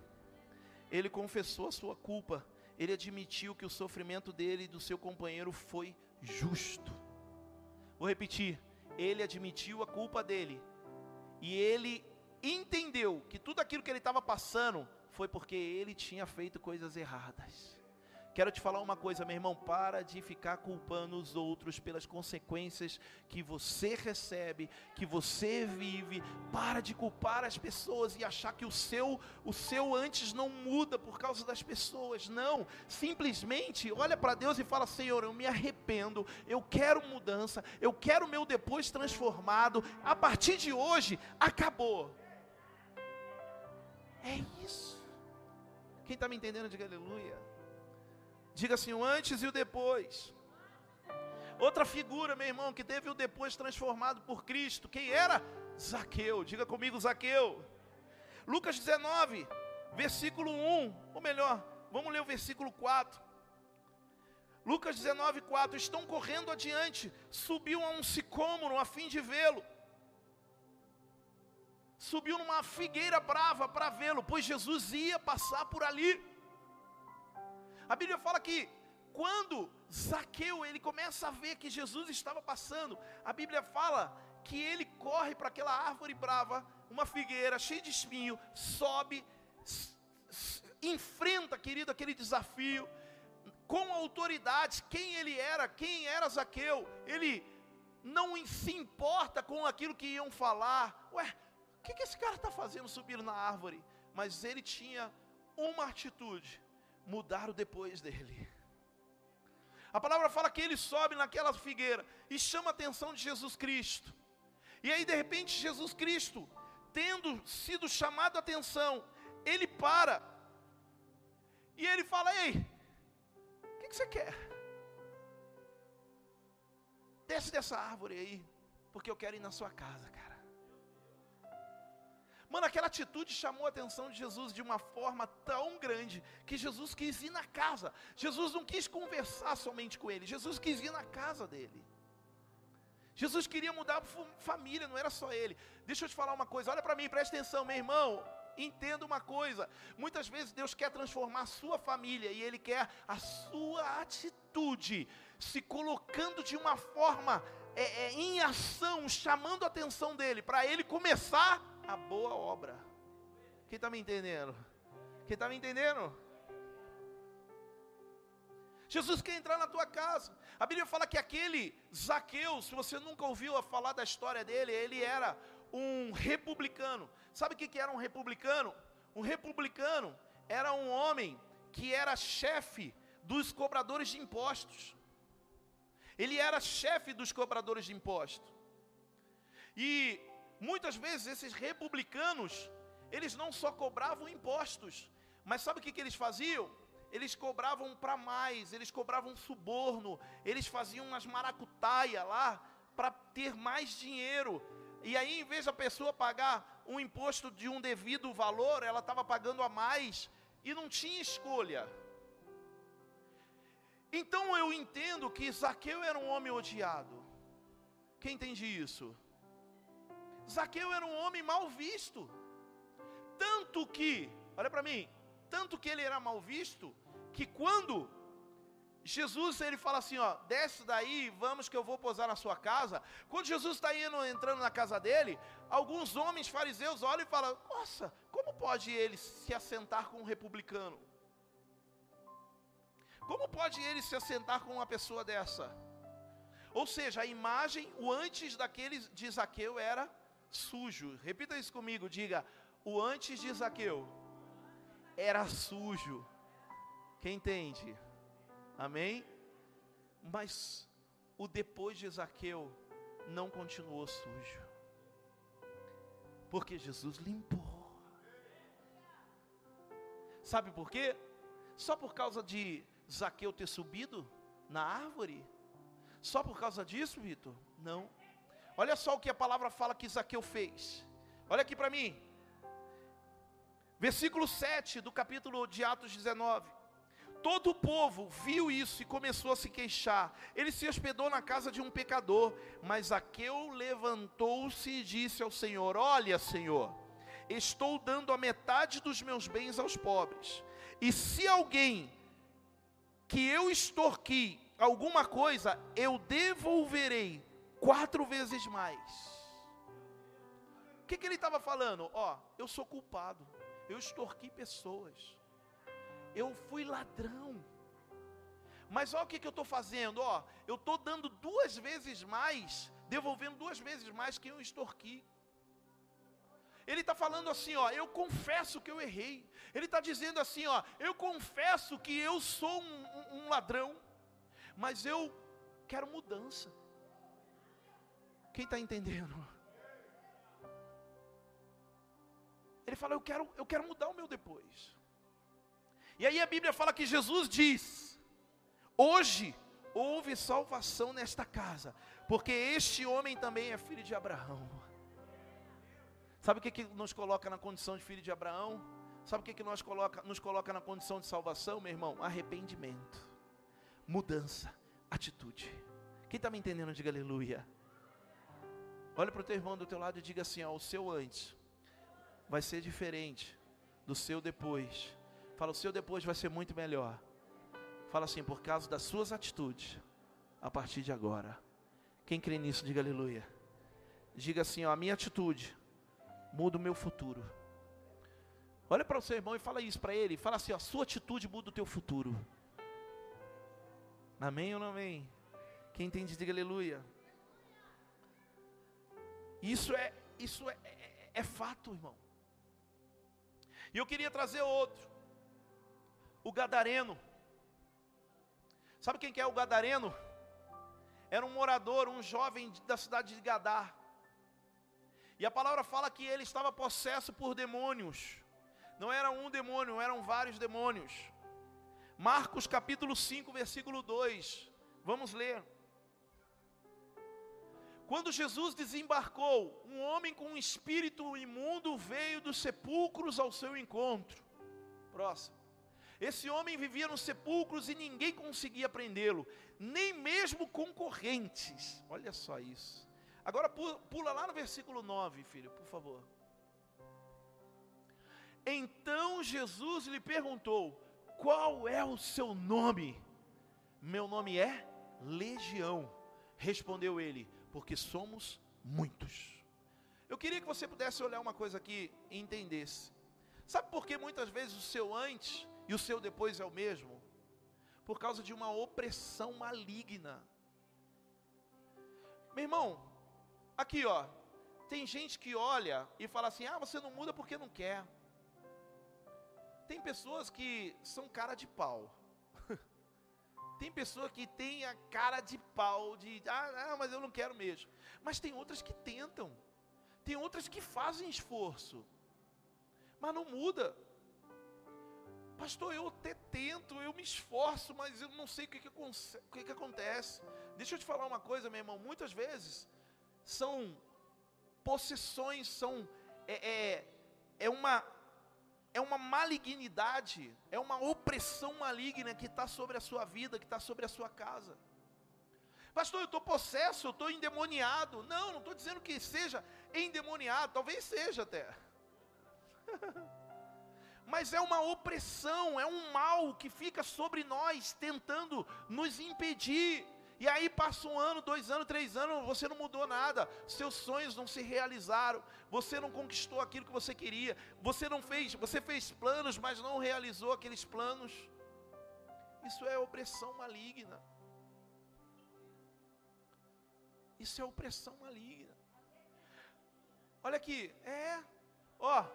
Ele confessou a sua culpa, ele admitiu que o sofrimento dele e do seu companheiro foi justo. Vou repetir: ele admitiu a culpa dele, e ele entendeu que tudo aquilo que ele estava passando foi porque ele tinha feito coisas erradas. Quero te falar uma coisa, meu irmão, para de ficar culpando os outros pelas consequências que você recebe, que você vive. Para de culpar as pessoas e achar que o seu o seu antes não muda por causa das pessoas. Não, simplesmente olha para Deus e fala: "Senhor, eu me arrependo, eu quero mudança, eu quero meu depois transformado. A partir de hoje acabou." É isso. Quem está me entendendo, diga aleluia. Diga assim, o antes e o depois. Outra figura, meu irmão, que teve o depois transformado por Cristo. Quem era? Zaqueu. Diga comigo, Zaqueu. Lucas 19, versículo 1. Ou melhor, vamos ler o versículo 4. Lucas 19, 4. Estão correndo adiante. Subiu a um sicômoro a fim de vê-lo. Subiu numa figueira brava para vê-lo, pois Jesus ia passar por ali. A Bíblia fala que quando Zaqueu ele começa a ver que Jesus estava passando, a Bíblia fala que ele corre para aquela árvore brava, uma figueira cheia de espinho, sobe, enfrenta, querido, aquele desafio com autoridade. Quem ele era? Quem era Zaqueu? Ele não se importa com aquilo que iam falar. Ué, o que, que esse cara está fazendo subindo na árvore? Mas ele tinha uma atitude mudaram depois dele. A palavra fala que ele sobe naquela figueira e chama a atenção de Jesus Cristo. E aí, de repente, Jesus Cristo, tendo sido chamado a atenção, ele para e ele fala: Ei, o que, que você quer? Desce dessa árvore aí, porque eu quero ir na sua casa, cara. Mano, aquela atitude chamou a atenção de Jesus de uma forma tão grande que Jesus quis ir na casa. Jesus não quis conversar somente com ele, Jesus quis ir na casa dele. Jesus queria mudar a família, não era só ele. Deixa eu te falar uma coisa, olha para mim, presta atenção, meu irmão. Entenda uma coisa: muitas vezes Deus quer transformar a sua família e Ele quer a sua atitude, se colocando de uma forma é, é, em ação, chamando a atenção dele, para ele começar a boa obra. Quem está me entendendo? Quem está me entendendo? Jesus quer entrar na tua casa. A Bíblia fala que aquele Zaqueu, se você nunca ouviu falar da história dele, ele era um republicano. Sabe o que era um republicano? Um republicano era um homem que era chefe dos cobradores de impostos. Ele era chefe dos cobradores de impostos. E Muitas vezes esses republicanos, eles não só cobravam impostos, mas sabe o que, que eles faziam? Eles cobravam para mais, eles cobravam suborno, eles faziam umas maracutaia lá para ter mais dinheiro. E aí, em vez da pessoa pagar um imposto de um devido valor, ela estava pagando a mais e não tinha escolha. Então eu entendo que Zaqueu era um homem odiado. Quem entende isso? Zaqueu era um homem mal visto. Tanto que, olha para mim, tanto que ele era mal visto, que quando Jesus ele fala assim, ó, desce daí, vamos que eu vou posar na sua casa. Quando Jesus está indo entrando na casa dele, alguns homens fariseus olham e falam: Nossa, como pode ele se assentar com um republicano? Como pode ele se assentar com uma pessoa dessa? Ou seja, a imagem, o antes daqueles de Zaqueu era sujo. Repita isso comigo, diga: o antes de Zaqueu era sujo. Quem entende? Amém? Mas o depois de Zaqueu não continuou sujo. Porque Jesus limpou. Sabe por quê? Só por causa de Zaqueu ter subido na árvore? Só por causa disso, Vitor? Não. Olha só o que a palavra fala que Zaqueu fez. Olha aqui para mim. Versículo 7 do capítulo de Atos 19. Todo o povo viu isso e começou a se queixar. Ele se hospedou na casa de um pecador, mas Zaqueu levantou-se e disse ao Senhor: Olha, Senhor, estou dando a metade dos meus bens aos pobres. E se alguém que eu extorqui alguma coisa, eu devolverei quatro vezes mais. O que, que ele estava falando? Ó, eu sou culpado, eu extorqui pessoas eu fui ladrão. Mas olha o que, que eu estou fazendo, ó, eu estou dando duas vezes mais, devolvendo duas vezes mais que eu extorqui. Ele está falando assim, ó, eu confesso que eu errei. Ele está dizendo assim, ó, eu confesso que eu sou um, um, um ladrão, mas eu quero mudança. Quem está entendendo? Ele fala, eu quero, eu quero mudar o meu depois. E aí a Bíblia fala que Jesus diz: Hoje houve salvação nesta casa, porque este homem também é filho de Abraão. Sabe o que, que nos coloca na condição de filho de Abraão? Sabe o que, que nós coloca, nos coloca na condição de salvação, meu irmão? Arrependimento, mudança, atitude. Quem está me entendendo, diga aleluia. Olha para o teu irmão do teu lado e diga assim: ó, o seu antes vai ser diferente do seu depois Fala, o seu depois vai ser muito melhor. Fala assim, por causa das suas atitudes, a partir de agora. Quem crê nisso, diga aleluia. Diga assim, ó, a minha atitude muda o meu futuro. Olha para o seu irmão e fala isso para ele. Fala assim, ó, a sua atitude muda o teu futuro. Amém ou não amém? Quem entende, diga aleluia. Isso é, isso é, é, é fato, irmão. E eu queria trazer outro o gadareno. Sabe quem que é o gadareno? Era um morador, um jovem da cidade de Gadar. E a palavra fala que ele estava possesso por demônios. Não era um demônio, eram vários demônios. Marcos capítulo 5, versículo 2. Vamos ler. Quando Jesus desembarcou, um homem com um espírito imundo veio dos sepulcros ao seu encontro. Próximo. Esse homem vivia nos sepulcros e ninguém conseguia prendê-lo, nem mesmo concorrentes. Olha só isso. Agora pula lá no versículo 9, filho, por favor. Então Jesus lhe perguntou: Qual é o seu nome? Meu nome é Legião. Respondeu ele: Porque somos muitos. Eu queria que você pudesse olhar uma coisa aqui e entendesse. Sabe por que muitas vezes o seu antes e o seu depois é o mesmo? Por causa de uma opressão maligna. Meu irmão, aqui ó, tem gente que olha e fala assim: ah, você não muda porque não quer. Tem pessoas que são cara de pau. Tem pessoa que tem a cara de pau, de ah, ah, mas eu não quero mesmo. Mas tem outras que tentam. Tem outras que fazem esforço. Mas não muda. Pastor, eu até tento, eu me esforço, mas eu não sei o que, que, o que, que acontece. Deixa eu te falar uma coisa, meu irmão. Muitas vezes são possessões, são é, é, é uma é uma malignidade, é uma opressão maligna que está sobre a sua vida, que está sobre a sua casa. Pastor, eu estou possesso, eu estou endemoniado. Não, não estou dizendo que seja endemoniado, talvez seja até. Mas é uma opressão, é um mal que fica sobre nós, tentando nos impedir. E aí passa um ano, dois anos, três anos, você não mudou nada, seus sonhos não se realizaram, você não conquistou aquilo que você queria, você não fez, você fez planos, mas não realizou aqueles planos. Isso é opressão maligna. Isso é opressão maligna. Olha aqui, é, ó,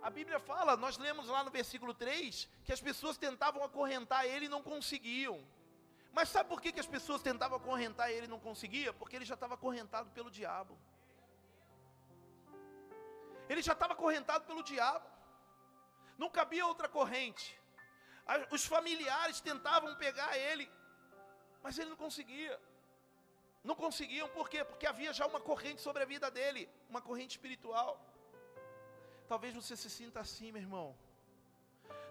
a Bíblia fala, nós lemos lá no versículo 3, que as pessoas tentavam acorrentar ele e não conseguiam. Mas sabe por que, que as pessoas tentavam acorrentar ele e não conseguia? Porque ele já estava acorrentado pelo diabo. Ele já estava acorrentado pelo diabo. Não cabia outra corrente. Os familiares tentavam pegar ele, mas ele não conseguia. Não conseguiam, por quê? Porque havia já uma corrente sobre a vida dele, uma corrente espiritual. Talvez você se sinta assim, meu irmão.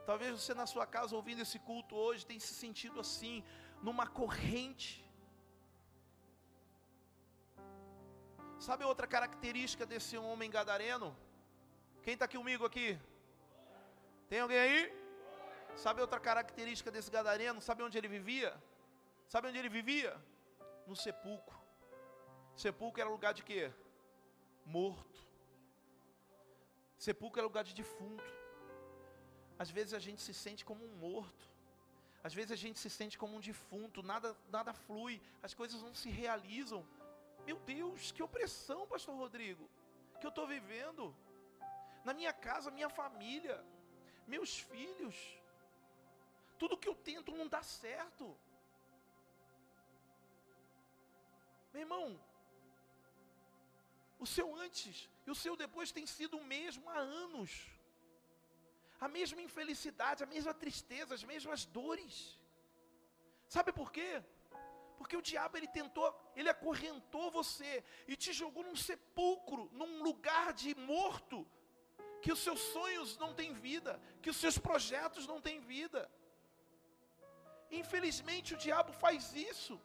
Talvez você na sua casa ouvindo esse culto hoje tenha se sentido assim, numa corrente. Sabe outra característica desse homem gadareno? Quem está comigo aqui? Tem alguém aí? Sabe outra característica desse gadareno? Sabe onde ele vivia? Sabe onde ele vivia? No sepulcro. Sepulcro era lugar de quê? Morto. Sepulcro é lugar de defunto. Às vezes a gente se sente como um morto. Às vezes a gente se sente como um defunto, nada, nada flui, as coisas não se realizam. Meu Deus, que opressão, pastor Rodrigo, que eu estou vivendo. Na minha casa, minha família, meus filhos. Tudo que eu tento não dá certo. Meu irmão, o seu antes e o seu depois tem sido o mesmo há anos. A mesma infelicidade, a mesma tristeza, as mesmas dores. Sabe por quê? Porque o diabo ele tentou, ele acorrentou você e te jogou num sepulcro, num lugar de morto, que os seus sonhos não têm vida, que os seus projetos não têm vida. Infelizmente o diabo faz isso.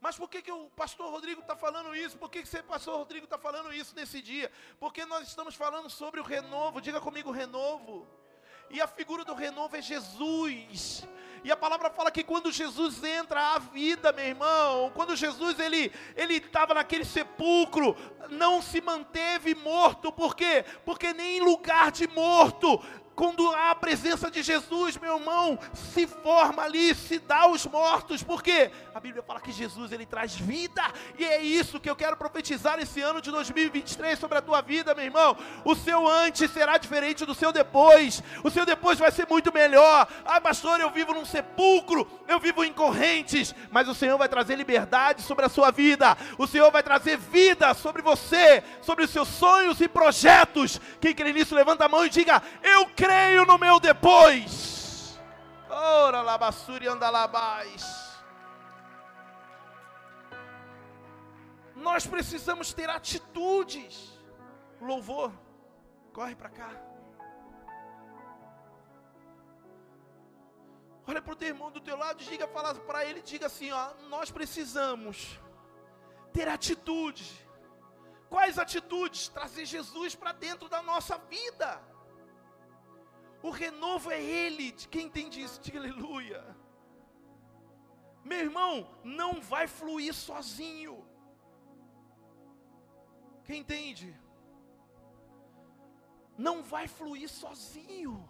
Mas por que, que o pastor Rodrigo está falando isso? Por que, que o pastor Rodrigo está falando isso nesse dia? Porque nós estamos falando sobre o renovo, diga comigo renovo. E a figura do renovo é Jesus. E a palavra fala que quando Jesus entra a vida, meu irmão, quando Jesus ele ele estava naquele sepulcro, não se manteve morto, por quê? Porque nem em lugar de morto quando há a presença de Jesus, meu irmão, se forma ali, se dá aos mortos, porque a Bíblia fala que Jesus ele traz vida, e é isso que eu quero profetizar nesse ano de 2023 sobre a tua vida, meu irmão. O seu antes será diferente do seu depois, o seu depois vai ser muito melhor. Ah, pastor, eu vivo num sepulcro, eu vivo em correntes, mas o Senhor vai trazer liberdade sobre a sua vida, o Senhor vai trazer vida sobre você, sobre os seus sonhos e projetos. Quem crê nisso, levanta a mão e diga: Eu creio creio no meu depois. Ora, labassuri andalabás. Nós precisamos ter atitudes. Louvor, corre para cá. Olha para o teu irmão do teu lado, diga, fala para ele, diga assim, ó, nós precisamos ter atitude. Quais atitudes? Trazer Jesus para dentro da nossa vida. O renovo é Ele. Quem entende isso, diga aleluia. Meu irmão, não vai fluir sozinho. Quem entende? Não vai fluir sozinho.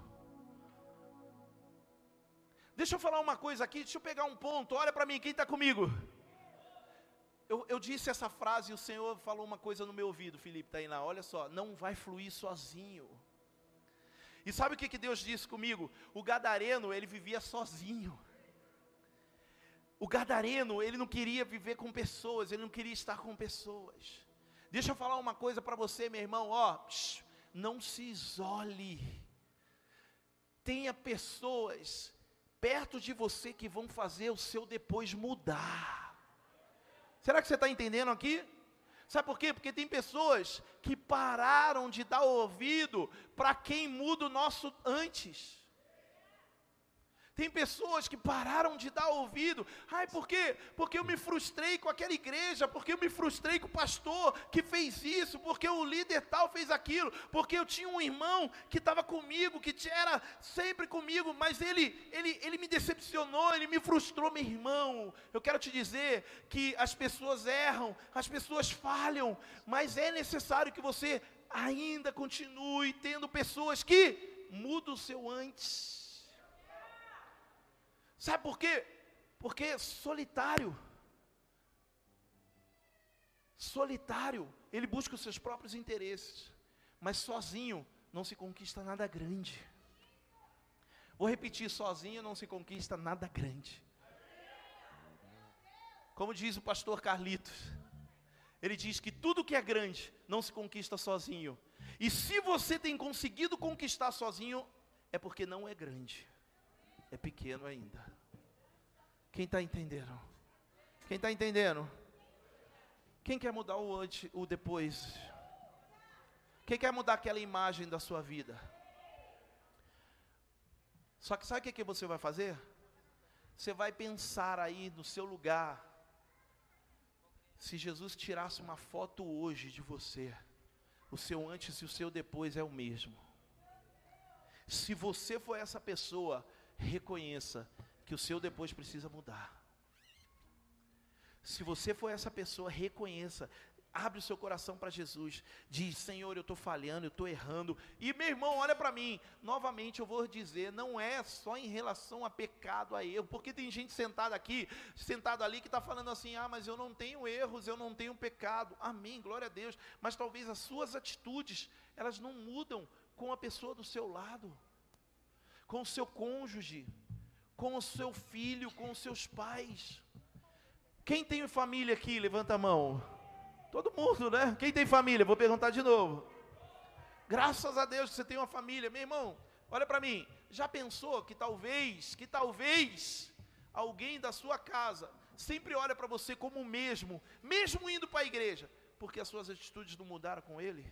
Deixa eu falar uma coisa aqui, deixa eu pegar um ponto. Olha para mim, quem está comigo? Eu, eu, disse essa frase e o Senhor falou uma coisa no meu ouvido, Felipe, está aí lá. Olha só, não vai fluir sozinho. E sabe o que, que Deus disse comigo? O gadareno, ele vivia sozinho. O gadareno, ele não queria viver com pessoas, ele não queria estar com pessoas. Deixa eu falar uma coisa para você, meu irmão, ó, não se isole. Tenha pessoas perto de você que vão fazer o seu depois mudar. Será que você está entendendo aqui? Sabe por quê? Porque tem pessoas que pararam de dar ouvido para quem muda o nosso antes. Tem pessoas que pararam de dar ouvido. Ai, por quê? Porque eu me frustrei com aquela igreja, porque eu me frustrei com o pastor que fez isso, porque o líder tal fez aquilo, porque eu tinha um irmão que estava comigo, que era sempre comigo, mas ele, ele, ele me decepcionou, ele me frustrou, meu irmão. Eu quero te dizer que as pessoas erram, as pessoas falham, mas é necessário que você ainda continue tendo pessoas que mudam o seu antes. Sabe por quê? Porque solitário. Solitário, ele busca os seus próprios interesses, mas sozinho não se conquista nada grande. Vou repetir: sozinho não se conquista nada grande. Como diz o pastor Carlitos, ele diz que tudo que é grande não se conquista sozinho. E se você tem conseguido conquistar sozinho, é porque não é grande é pequeno ainda. Quem está entendendo? Quem está entendendo? Quem quer mudar o antes, o depois? Quem quer mudar aquela imagem da sua vida? Só que sabe o que, que você vai fazer? Você vai pensar aí no seu lugar. Se Jesus tirasse uma foto hoje de você, o seu antes e o seu depois é o mesmo. Se você for essa pessoa, reconheça que o seu depois precisa mudar. Se você for essa pessoa, reconheça. Abre o seu coração para Jesus. Diz: Senhor, eu estou falhando, eu estou errando. E meu irmão, olha para mim. Novamente eu vou dizer: não é só em relação a pecado, a erro. Porque tem gente sentada aqui, sentada ali, que está falando assim: ah, mas eu não tenho erros, eu não tenho pecado. Amém, glória a Deus. Mas talvez as suas atitudes, elas não mudam com a pessoa do seu lado com o seu cônjuge, com o seu filho, com os seus pais. Quem tem família aqui? Levanta a mão. Todo mundo, né? Quem tem família? Vou perguntar de novo. Graças a Deus que você tem uma família, meu irmão. Olha para mim. Já pensou que talvez, que talvez alguém da sua casa sempre olha para você como o mesmo, mesmo indo para a igreja, porque as suas atitudes não mudaram com ele?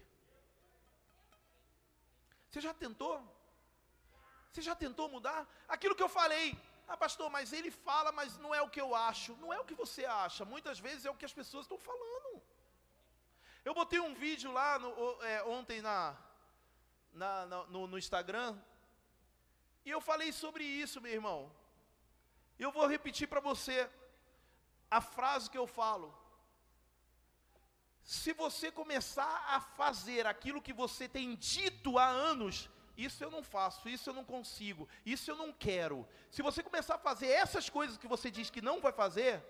Você já tentou? Você já tentou mudar? Aquilo que eu falei. Ah, pastor, mas ele fala, mas não é o que eu acho. Não é o que você acha. Muitas vezes é o que as pessoas estão falando. Eu botei um vídeo lá no, é, ontem na, na, na no, no Instagram. E eu falei sobre isso, meu irmão. E eu vou repetir para você a frase que eu falo. Se você começar a fazer aquilo que você tem dito há anos, isso eu não faço, isso eu não consigo, isso eu não quero. Se você começar a fazer essas coisas que você diz que não vai fazer,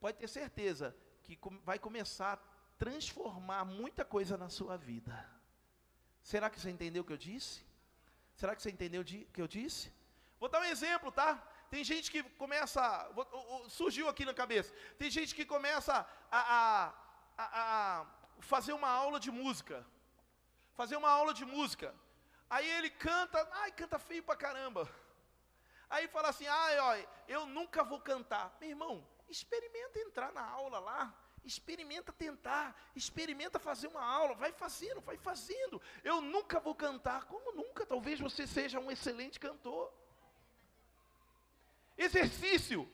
pode ter certeza que vai começar a transformar muita coisa na sua vida. Será que você entendeu o que eu disse? Será que você entendeu o que eu disse? Vou dar um exemplo, tá? Tem gente que começa, surgiu aqui na cabeça, tem gente que começa a, a, a, a fazer uma aula de música. Fazer uma aula de música. Aí ele canta, ai, canta feio pra caramba. Aí fala assim, ai, ó, eu nunca vou cantar. Meu irmão, experimenta entrar na aula lá. Experimenta tentar, experimenta fazer uma aula, vai fazendo, vai fazendo. Eu nunca vou cantar, como nunca? Talvez você seja um excelente cantor. Exercício.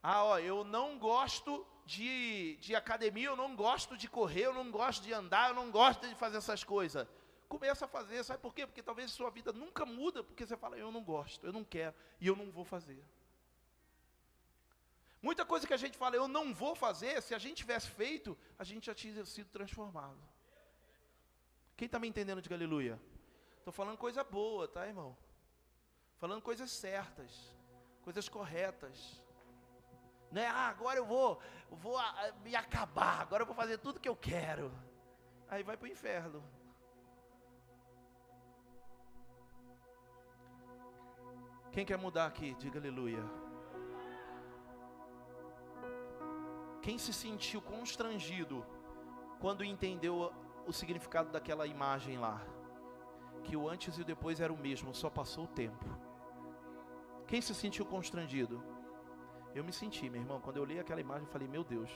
Ah, ó, eu não gosto de, de academia, eu não gosto de correr, eu não gosto de andar, eu não gosto de fazer essas coisas. Começa a fazer, sabe por quê? Porque talvez sua vida nunca muda, porque você fala, eu não gosto, eu não quero, e eu não vou fazer. Muita coisa que a gente fala, eu não vou fazer, se a gente tivesse feito, a gente já tinha sido transformado. Quem está me entendendo de aleluia? Estou falando coisa boa, tá, irmão? Falando coisas certas, coisas corretas. Não é, ah, agora eu vou, vou ah, me acabar, agora eu vou fazer tudo que eu quero. Aí vai para o inferno. Quem quer mudar aqui, diga aleluia. Quem se sentiu constrangido quando entendeu o significado daquela imagem lá? Que o antes e o depois era o mesmo, só passou o tempo. Quem se sentiu constrangido? Eu me senti, meu irmão, quando eu li aquela imagem, eu falei, meu Deus,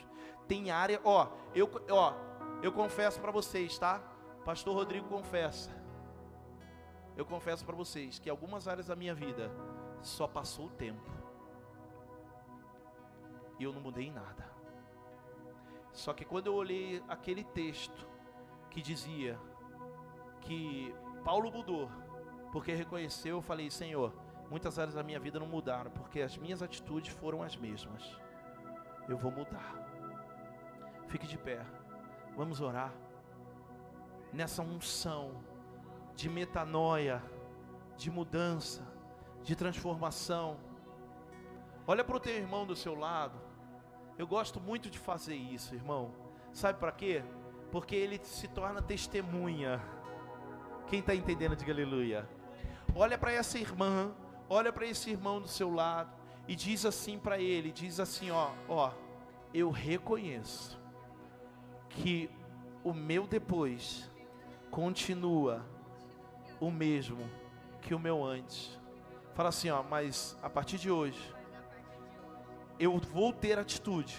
tem área, ó, eu, ó, eu confesso para vocês, tá? Pastor Rodrigo confessa. Eu confesso para vocês que algumas áreas da minha vida só passou o tempo. E eu não mudei em nada. Só que quando eu olhei aquele texto que dizia que Paulo mudou, porque reconheceu, eu falei: Senhor, muitas áreas da minha vida não mudaram, porque as minhas atitudes foram as mesmas. Eu vou mudar. Fique de pé, vamos orar nessa unção de metanoia, de mudança, de transformação. Olha para o teu irmão do seu lado. Eu gosto muito de fazer isso, irmão. Sabe para quê? Porque ele se torna testemunha. Quem está entendendo, diga aleluia. Olha para essa irmã, olha para esse irmão do seu lado e diz assim para ele, diz assim, ó, ó, eu reconheço que o meu depois continua o mesmo que o meu antes. Fala assim, ó, mas a partir de hoje eu vou ter atitude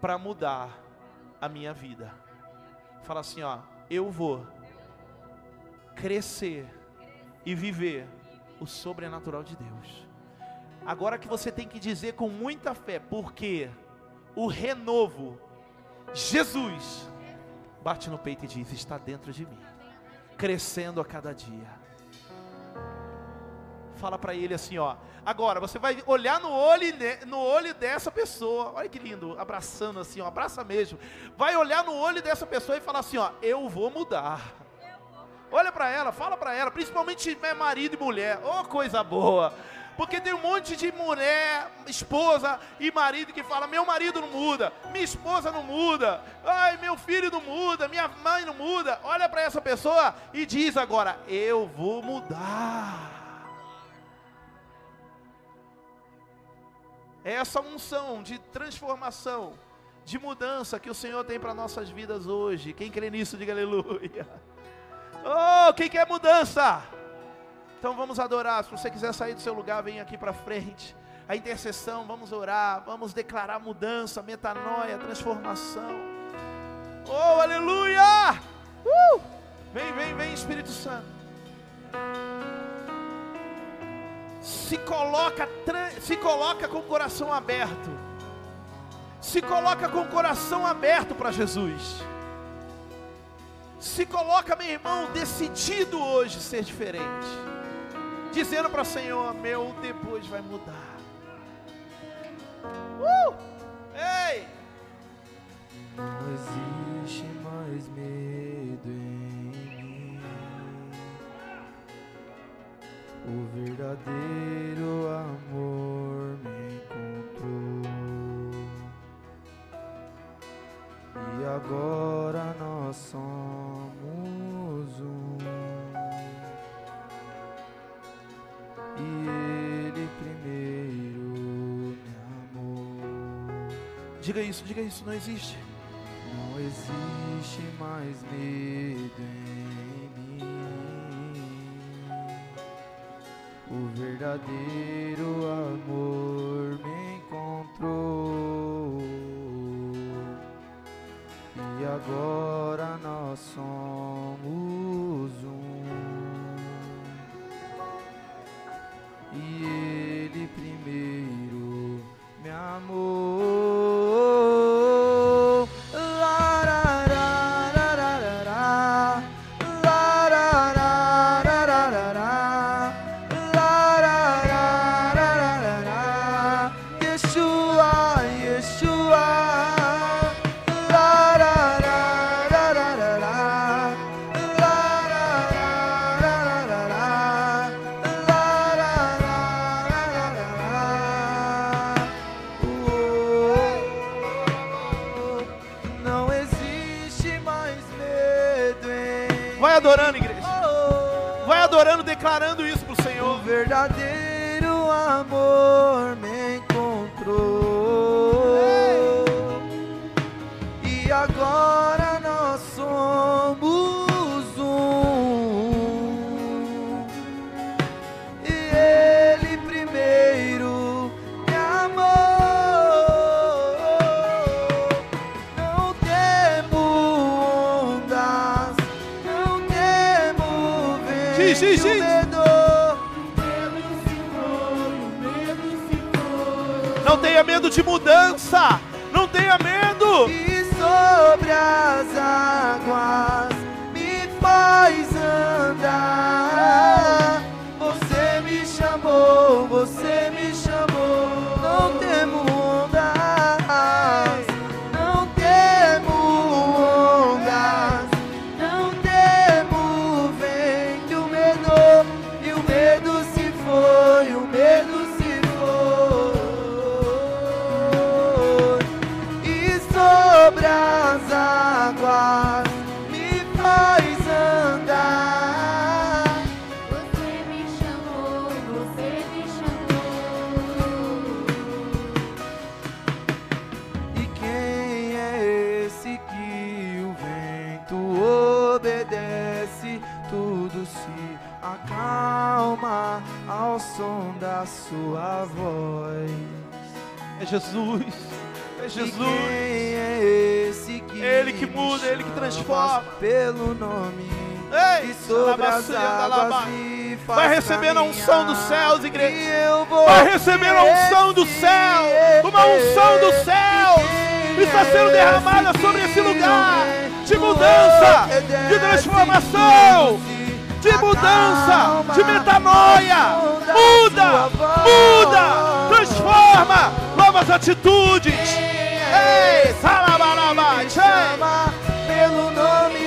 para mudar a minha vida. Fala assim, ó, eu vou crescer e viver o sobrenatural de Deus. Agora que você tem que dizer com muita fé, porque o renovo, Jesus, bate no peito e diz: está dentro de mim crescendo a cada dia. Fala para ele assim, ó. Agora você vai olhar no olho, no olho dessa pessoa. Olha que lindo, abraçando assim, ó, abraça mesmo. Vai olhar no olho dessa pessoa e falar assim, ó, eu vou mudar. Olha para ela, fala para ela, principalmente marido e mulher. Oh, coisa boa. Porque tem um monte de mulher, esposa e marido que fala: meu marido não muda, minha esposa não muda, ai, meu filho não muda, minha mãe não muda. Olha para essa pessoa e diz agora: eu vou mudar. É essa unção de transformação, de mudança que o Senhor tem para nossas vidas hoje. Quem crê nisso, diga aleluia. Oh, quem quer mudança? Então vamos adorar. Se você quiser sair do seu lugar, vem aqui para frente. A intercessão, vamos orar, vamos declarar mudança, metanoia, transformação. Oh, aleluia! Uh! Vem, vem, vem, Espírito Santo. Se coloca, se coloca com o coração aberto. Se coloca com o coração aberto para Jesus. Se coloca, meu irmão, decidido hoje ser diferente dizendo para o Senhor: meu depois vai mudar. Uh! Ei! Não existe mais medo em mim. O verdadeiro amor me encontrou. E agora nós somos Diga isso, diga isso, não existe. Não existe mais medo em mim. O verdadeiro amor me encontrou. E agora nós somos um. e ele primeiro Jesus. É Jesus. é que Ele que muda, Ele que transforma. pelo nome Ei, sobre as águas Vai recebendo a unção dos céus, igreja. Vai receber a unção do céu. Uma unção dos céus. Está sendo derramada sobre esse lugar. De mudança. De transformação. De mudança. De metanoia. Muda. Muda. Transforma. Novas atitudes. Ei, salabarabá. me chama pelo nome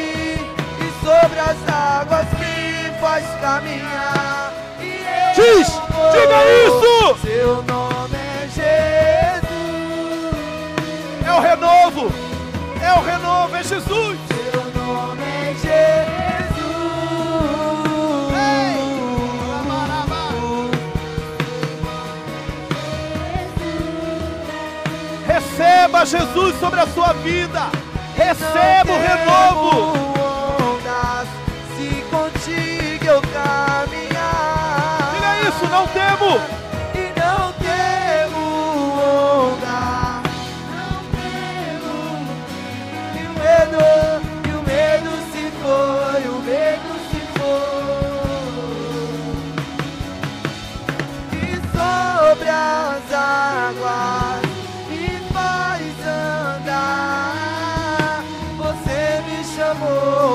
e sobre as águas me faz caminhar. Diz, vou, diga isso. Seu nome é Jesus. É o renovo. É o renovo. É Jesus. Seu nome é Receba Jesus sobre a sua vida. Receba o renovo. Ondas, se contigo eu caminhar. Diga isso, não temo.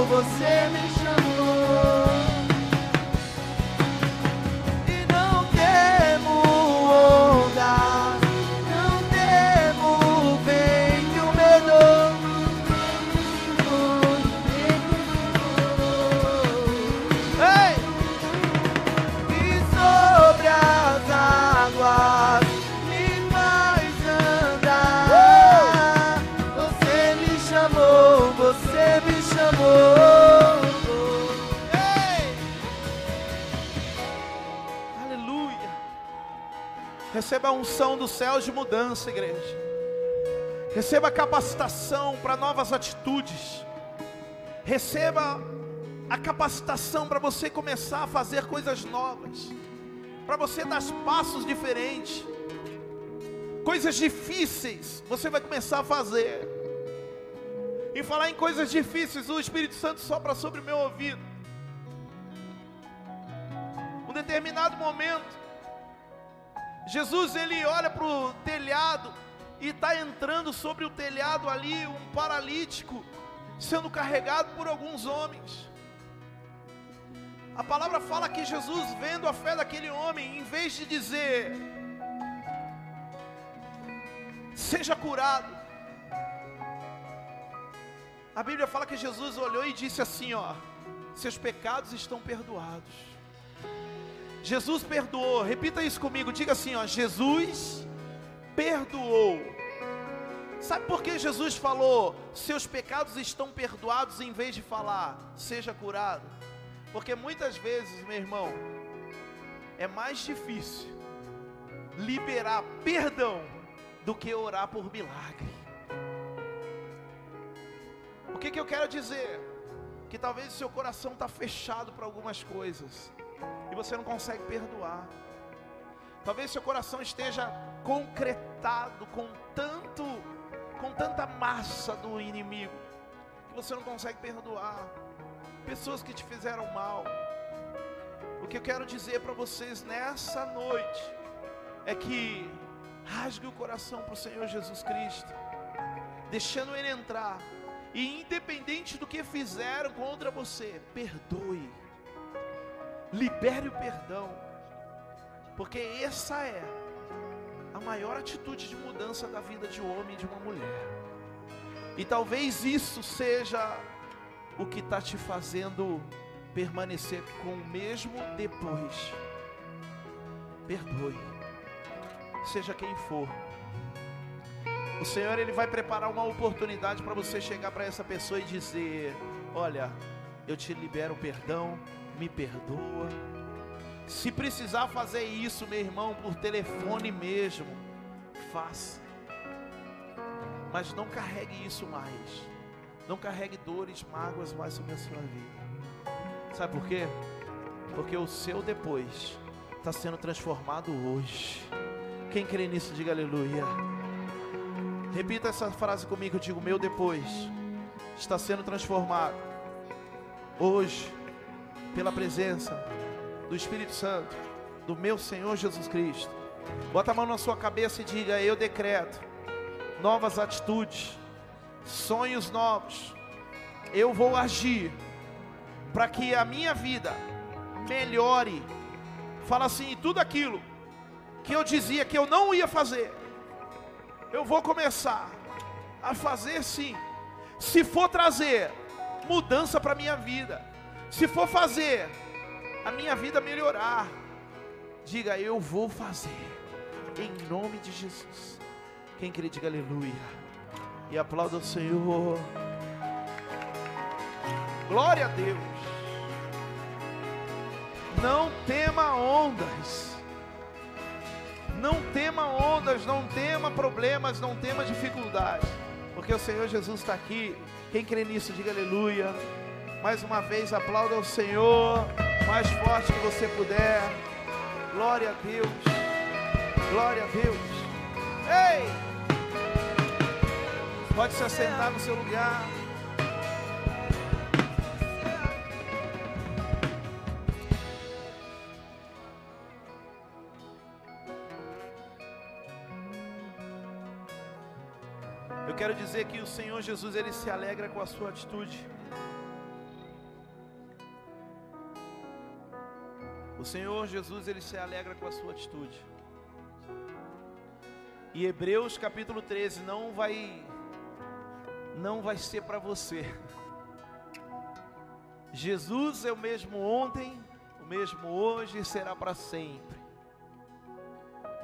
Você me Receba a unção dos céus de mudança, igreja. Receba capacitação para novas atitudes. Receba a capacitação para você começar a fazer coisas novas. Para você dar passos diferentes. Coisas difíceis você vai começar a fazer. E falar em coisas difíceis, o Espírito Santo sopra sobre o meu ouvido. Um determinado momento, Jesus ele olha para o telhado e está entrando sobre o telhado ali um paralítico sendo carregado por alguns homens. A palavra fala que Jesus, vendo a fé daquele homem, em vez de dizer, seja curado, a Bíblia fala que Jesus olhou e disse assim: Ó, seus pecados estão perdoados. Jesus perdoou, repita isso comigo, diga assim: Ó, Jesus perdoou. Sabe por que Jesus falou, seus pecados estão perdoados, em vez de falar, seja curado? Porque muitas vezes, meu irmão, é mais difícil liberar perdão do que orar por milagre. O que, que eu quero dizer? Que talvez o seu coração está fechado para algumas coisas e você não consegue perdoar. Talvez seu coração esteja concretado com tanto, com tanta massa do inimigo que você não consegue perdoar. Pessoas que te fizeram mal. O que eu quero dizer para vocês nessa noite é que Rasgue o coração para o Senhor Jesus Cristo, deixando Ele entrar. E independente do que fizeram contra você, perdoe. Libere o perdão. Porque essa é a maior atitude de mudança da vida de um homem e de uma mulher. E talvez isso seja o que está te fazendo permanecer com o mesmo depois. Perdoe, seja quem for. O Senhor ele vai preparar uma oportunidade para você chegar para essa pessoa e dizer: Olha, eu te libero o perdão, me perdoa. Se precisar fazer isso, meu irmão, por telefone mesmo, faça. Mas não carregue isso mais. Não carregue dores, mágoas mais sobre a sua vida. Sabe por quê? Porque o seu depois está sendo transformado hoje. Quem crê nisso, diga aleluia. Repita essa frase comigo, eu digo: Meu depois está sendo transformado hoje, pela presença do Espírito Santo, do meu Senhor Jesus Cristo. Bota a mão na sua cabeça e diga: Eu decreto novas atitudes, sonhos novos. Eu vou agir para que a minha vida melhore. Fala assim: tudo aquilo que eu dizia que eu não ia fazer, eu vou começar a fazer sim. Se for trazer mudança para minha vida, se for fazer a minha vida melhorar, diga eu vou fazer, em nome de Jesus. Quem crê, diga aleluia. E aplauda o Senhor. Glória a Deus. Não tema ondas. Não tema ondas, não tema problemas, não tema dificuldades. Porque o Senhor Jesus está aqui. Quem crê nisso, diga aleluia. Mais uma vez, aplauda o Senhor. Mais forte que você puder. Glória a Deus. Glória a Deus. Ei! Pode se assentar no seu lugar. Eu quero dizer que o Senhor Jesus ele se alegra com a sua atitude. O Senhor Jesus ele se alegra com a sua atitude. E Hebreus capítulo 13 não vai não vai ser para você. Jesus é o mesmo ontem, o mesmo hoje e será para sempre.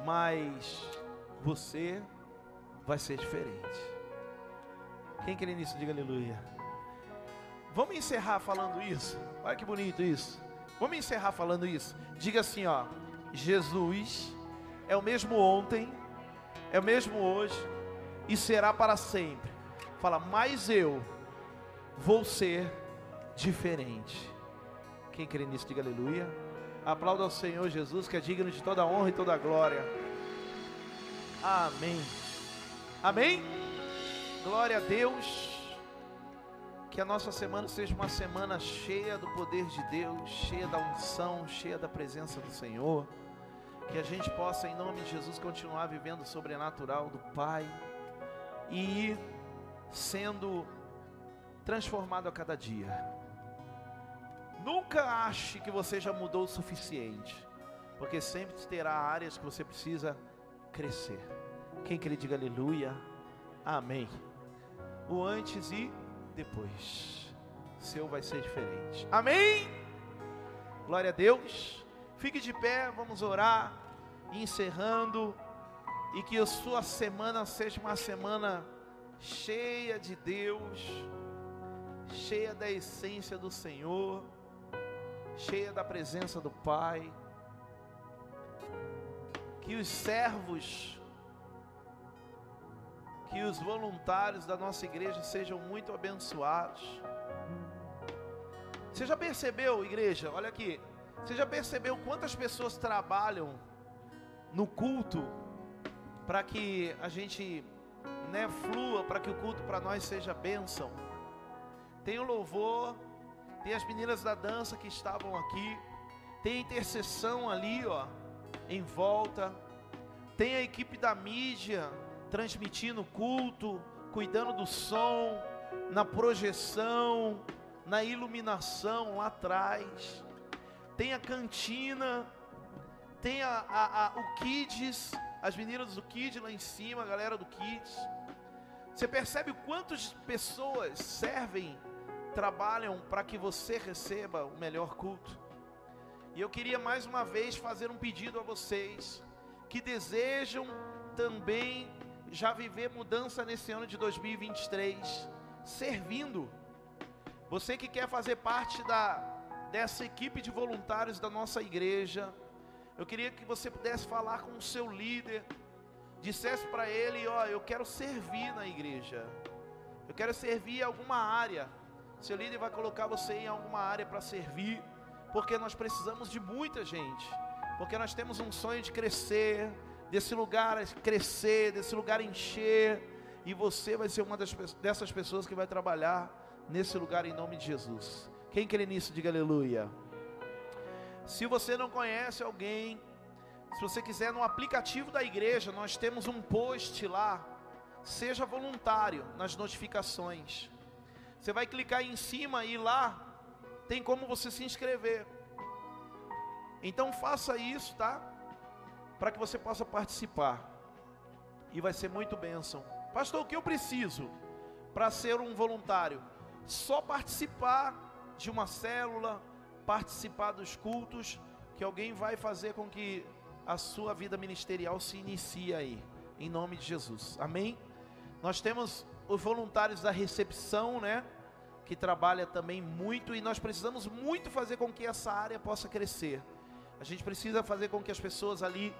Mas você vai ser diferente. Quem crê nisso, diga aleluia. Vamos encerrar falando isso. Olha que bonito isso. Vamos encerrar falando isso. Diga assim, ó: Jesus é o mesmo ontem, é o mesmo hoje e será para sempre. Fala, mas eu vou ser diferente. Quem crê nisso, diga aleluia. Aplauda ao Senhor Jesus, que é digno de toda honra e toda glória. Amém. Amém. Glória a Deus. Que a nossa semana seja uma semana cheia do poder de Deus, cheia da unção, cheia da presença do Senhor. Que a gente possa, em nome de Jesus, continuar vivendo o sobrenatural do Pai e sendo transformado a cada dia. Nunca ache que você já mudou o suficiente, porque sempre terá áreas que você precisa crescer. Quem quer diga aleluia, amém. O antes e depois, seu vai ser diferente. Amém. Glória a Deus. Fique de pé, vamos orar, encerrando, e que a sua semana seja uma semana cheia de Deus, cheia da essência do Senhor, cheia da presença do Pai. Que os servos, que os voluntários da nossa igreja sejam muito abençoados. Você já percebeu, igreja? Olha aqui. Você já percebeu quantas pessoas trabalham no culto para que a gente né, flua, para que o culto para nós seja bênção? Tem o louvor, tem as meninas da dança que estavam aqui, tem intercessão ali, ó, em volta. tem a equipe da mídia transmitindo o culto, cuidando do som, na projeção, na iluminação lá atrás. Tem a cantina, tem a, a- a- o Kids, as meninas do Kids lá em cima, a galera do Kids. Você percebe quantas pessoas servem, trabalham para que você receba o melhor culto? E eu queria mais uma vez fazer um pedido a vocês que desejam também já viver mudança nesse ano de 2023, servindo. Você que quer fazer parte da dessa equipe de voluntários da nossa igreja, eu queria que você pudesse falar com o seu líder, dissesse para ele, ó, eu quero servir na igreja. Eu quero servir em alguma área. Seu líder vai colocar você em alguma área para servir, porque nós precisamos de muita gente. Porque nós temos um sonho de crescer, desse lugar crescer, desse lugar encher, e você vai ser uma das, dessas pessoas que vai trabalhar nesse lugar em nome de Jesus. Quem crê nisso, diga aleluia. Se você não conhece alguém, se você quiser no aplicativo da igreja, nós temos um post lá. Seja voluntário nas notificações. Você vai clicar em cima e lá tem como você se inscrever. Então faça isso, tá? Para que você possa participar. E vai ser muito bênção. Pastor, o que eu preciso para ser um voluntário? Só participar de uma célula, participar dos cultos, que alguém vai fazer com que a sua vida ministerial se inicie aí, em nome de Jesus. Amém? Nós temos os voluntários da recepção, né? Que trabalha também muito e nós precisamos muito fazer com que essa área possa crescer. A gente precisa fazer com que as pessoas ali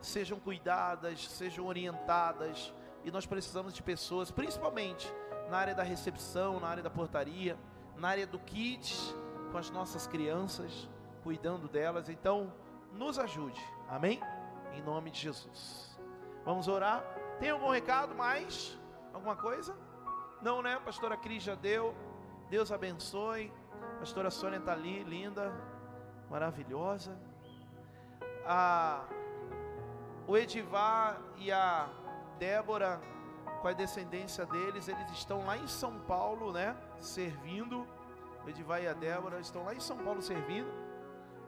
sejam cuidadas, sejam orientadas, e nós precisamos de pessoas, principalmente na área da recepção, na área da portaria, na área do kids, com as nossas crianças, cuidando delas. Então, nos ajude, amém? Em nome de Jesus. Vamos orar. Tem algum recado mais? Alguma coisa? Não, né? Pastora Cris já deu. Deus abençoe. Pastora Sônia está ali, linda, maravilhosa. A, o Edivar e a Débora, com a descendência deles, eles estão lá em São Paulo, né? Servindo. O Edivar e a Débora estão lá em São Paulo servindo.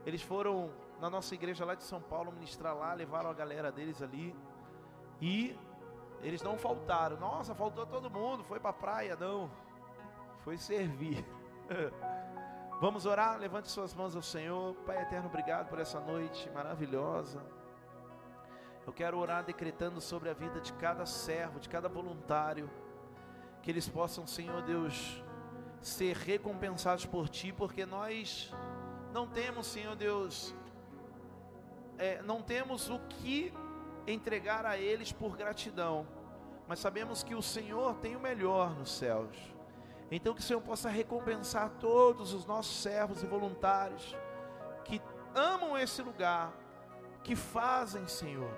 Eles foram na nossa igreja lá de São Paulo ministrar lá, levaram a galera deles ali. E eles não faltaram. Nossa, faltou todo mundo, foi para a praia, não. Foi servir. Vamos orar? Levante suas mãos ao Senhor. Pai eterno, obrigado por essa noite maravilhosa. Eu quero orar decretando sobre a vida de cada servo, de cada voluntário, que eles possam, Senhor Deus, ser recompensados por Ti, porque nós não temos, Senhor Deus, é, não temos o que entregar a eles por gratidão, mas sabemos que o Senhor tem o melhor nos céus. Então que o Senhor possa recompensar todos os nossos servos e voluntários que amam esse lugar, que fazem, Senhor.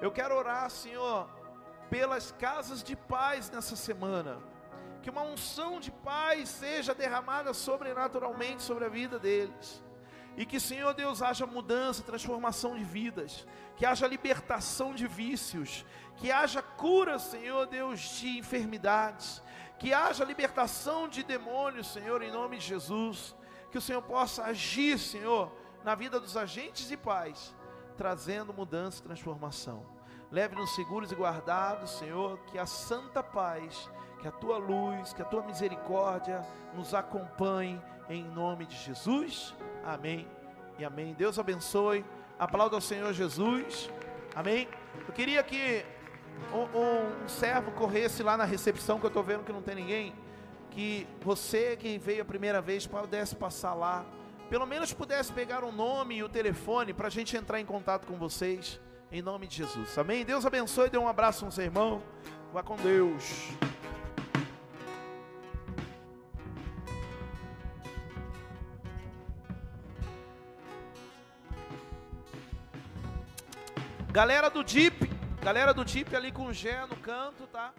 Eu quero orar, Senhor, pelas casas de paz nessa semana. Que uma unção de paz seja derramada sobrenaturalmente sobre a vida deles. E que, Senhor Deus, haja mudança, transformação de vidas, que haja libertação de vícios, que haja cura, Senhor Deus, de enfermidades, que haja libertação de demônios, Senhor, em nome de Jesus. Que o Senhor possa agir, Senhor, na vida dos agentes e pais, trazendo mudança e transformação. Leve-nos seguros e guardados, Senhor, que a santa paz, que a tua luz, que a tua misericórdia nos acompanhe em nome de Jesus. Amém e amém. Deus abençoe. Aplauda ao Senhor Jesus. Amém. Eu queria que um, um- um servo corresse lá na recepção, que eu estou vendo que não tem ninguém. Que você que veio a primeira vez pudesse passar lá. Pelo menos pudesse pegar o nome e o telefone para a gente entrar em contato com vocês. Em nome de Jesus. Amém. Deus abençoe. Dê um abraço no seu irmão. Vá com Deus. Galera do Jeep, galera do Jeep ali com o Gé no canto, tá?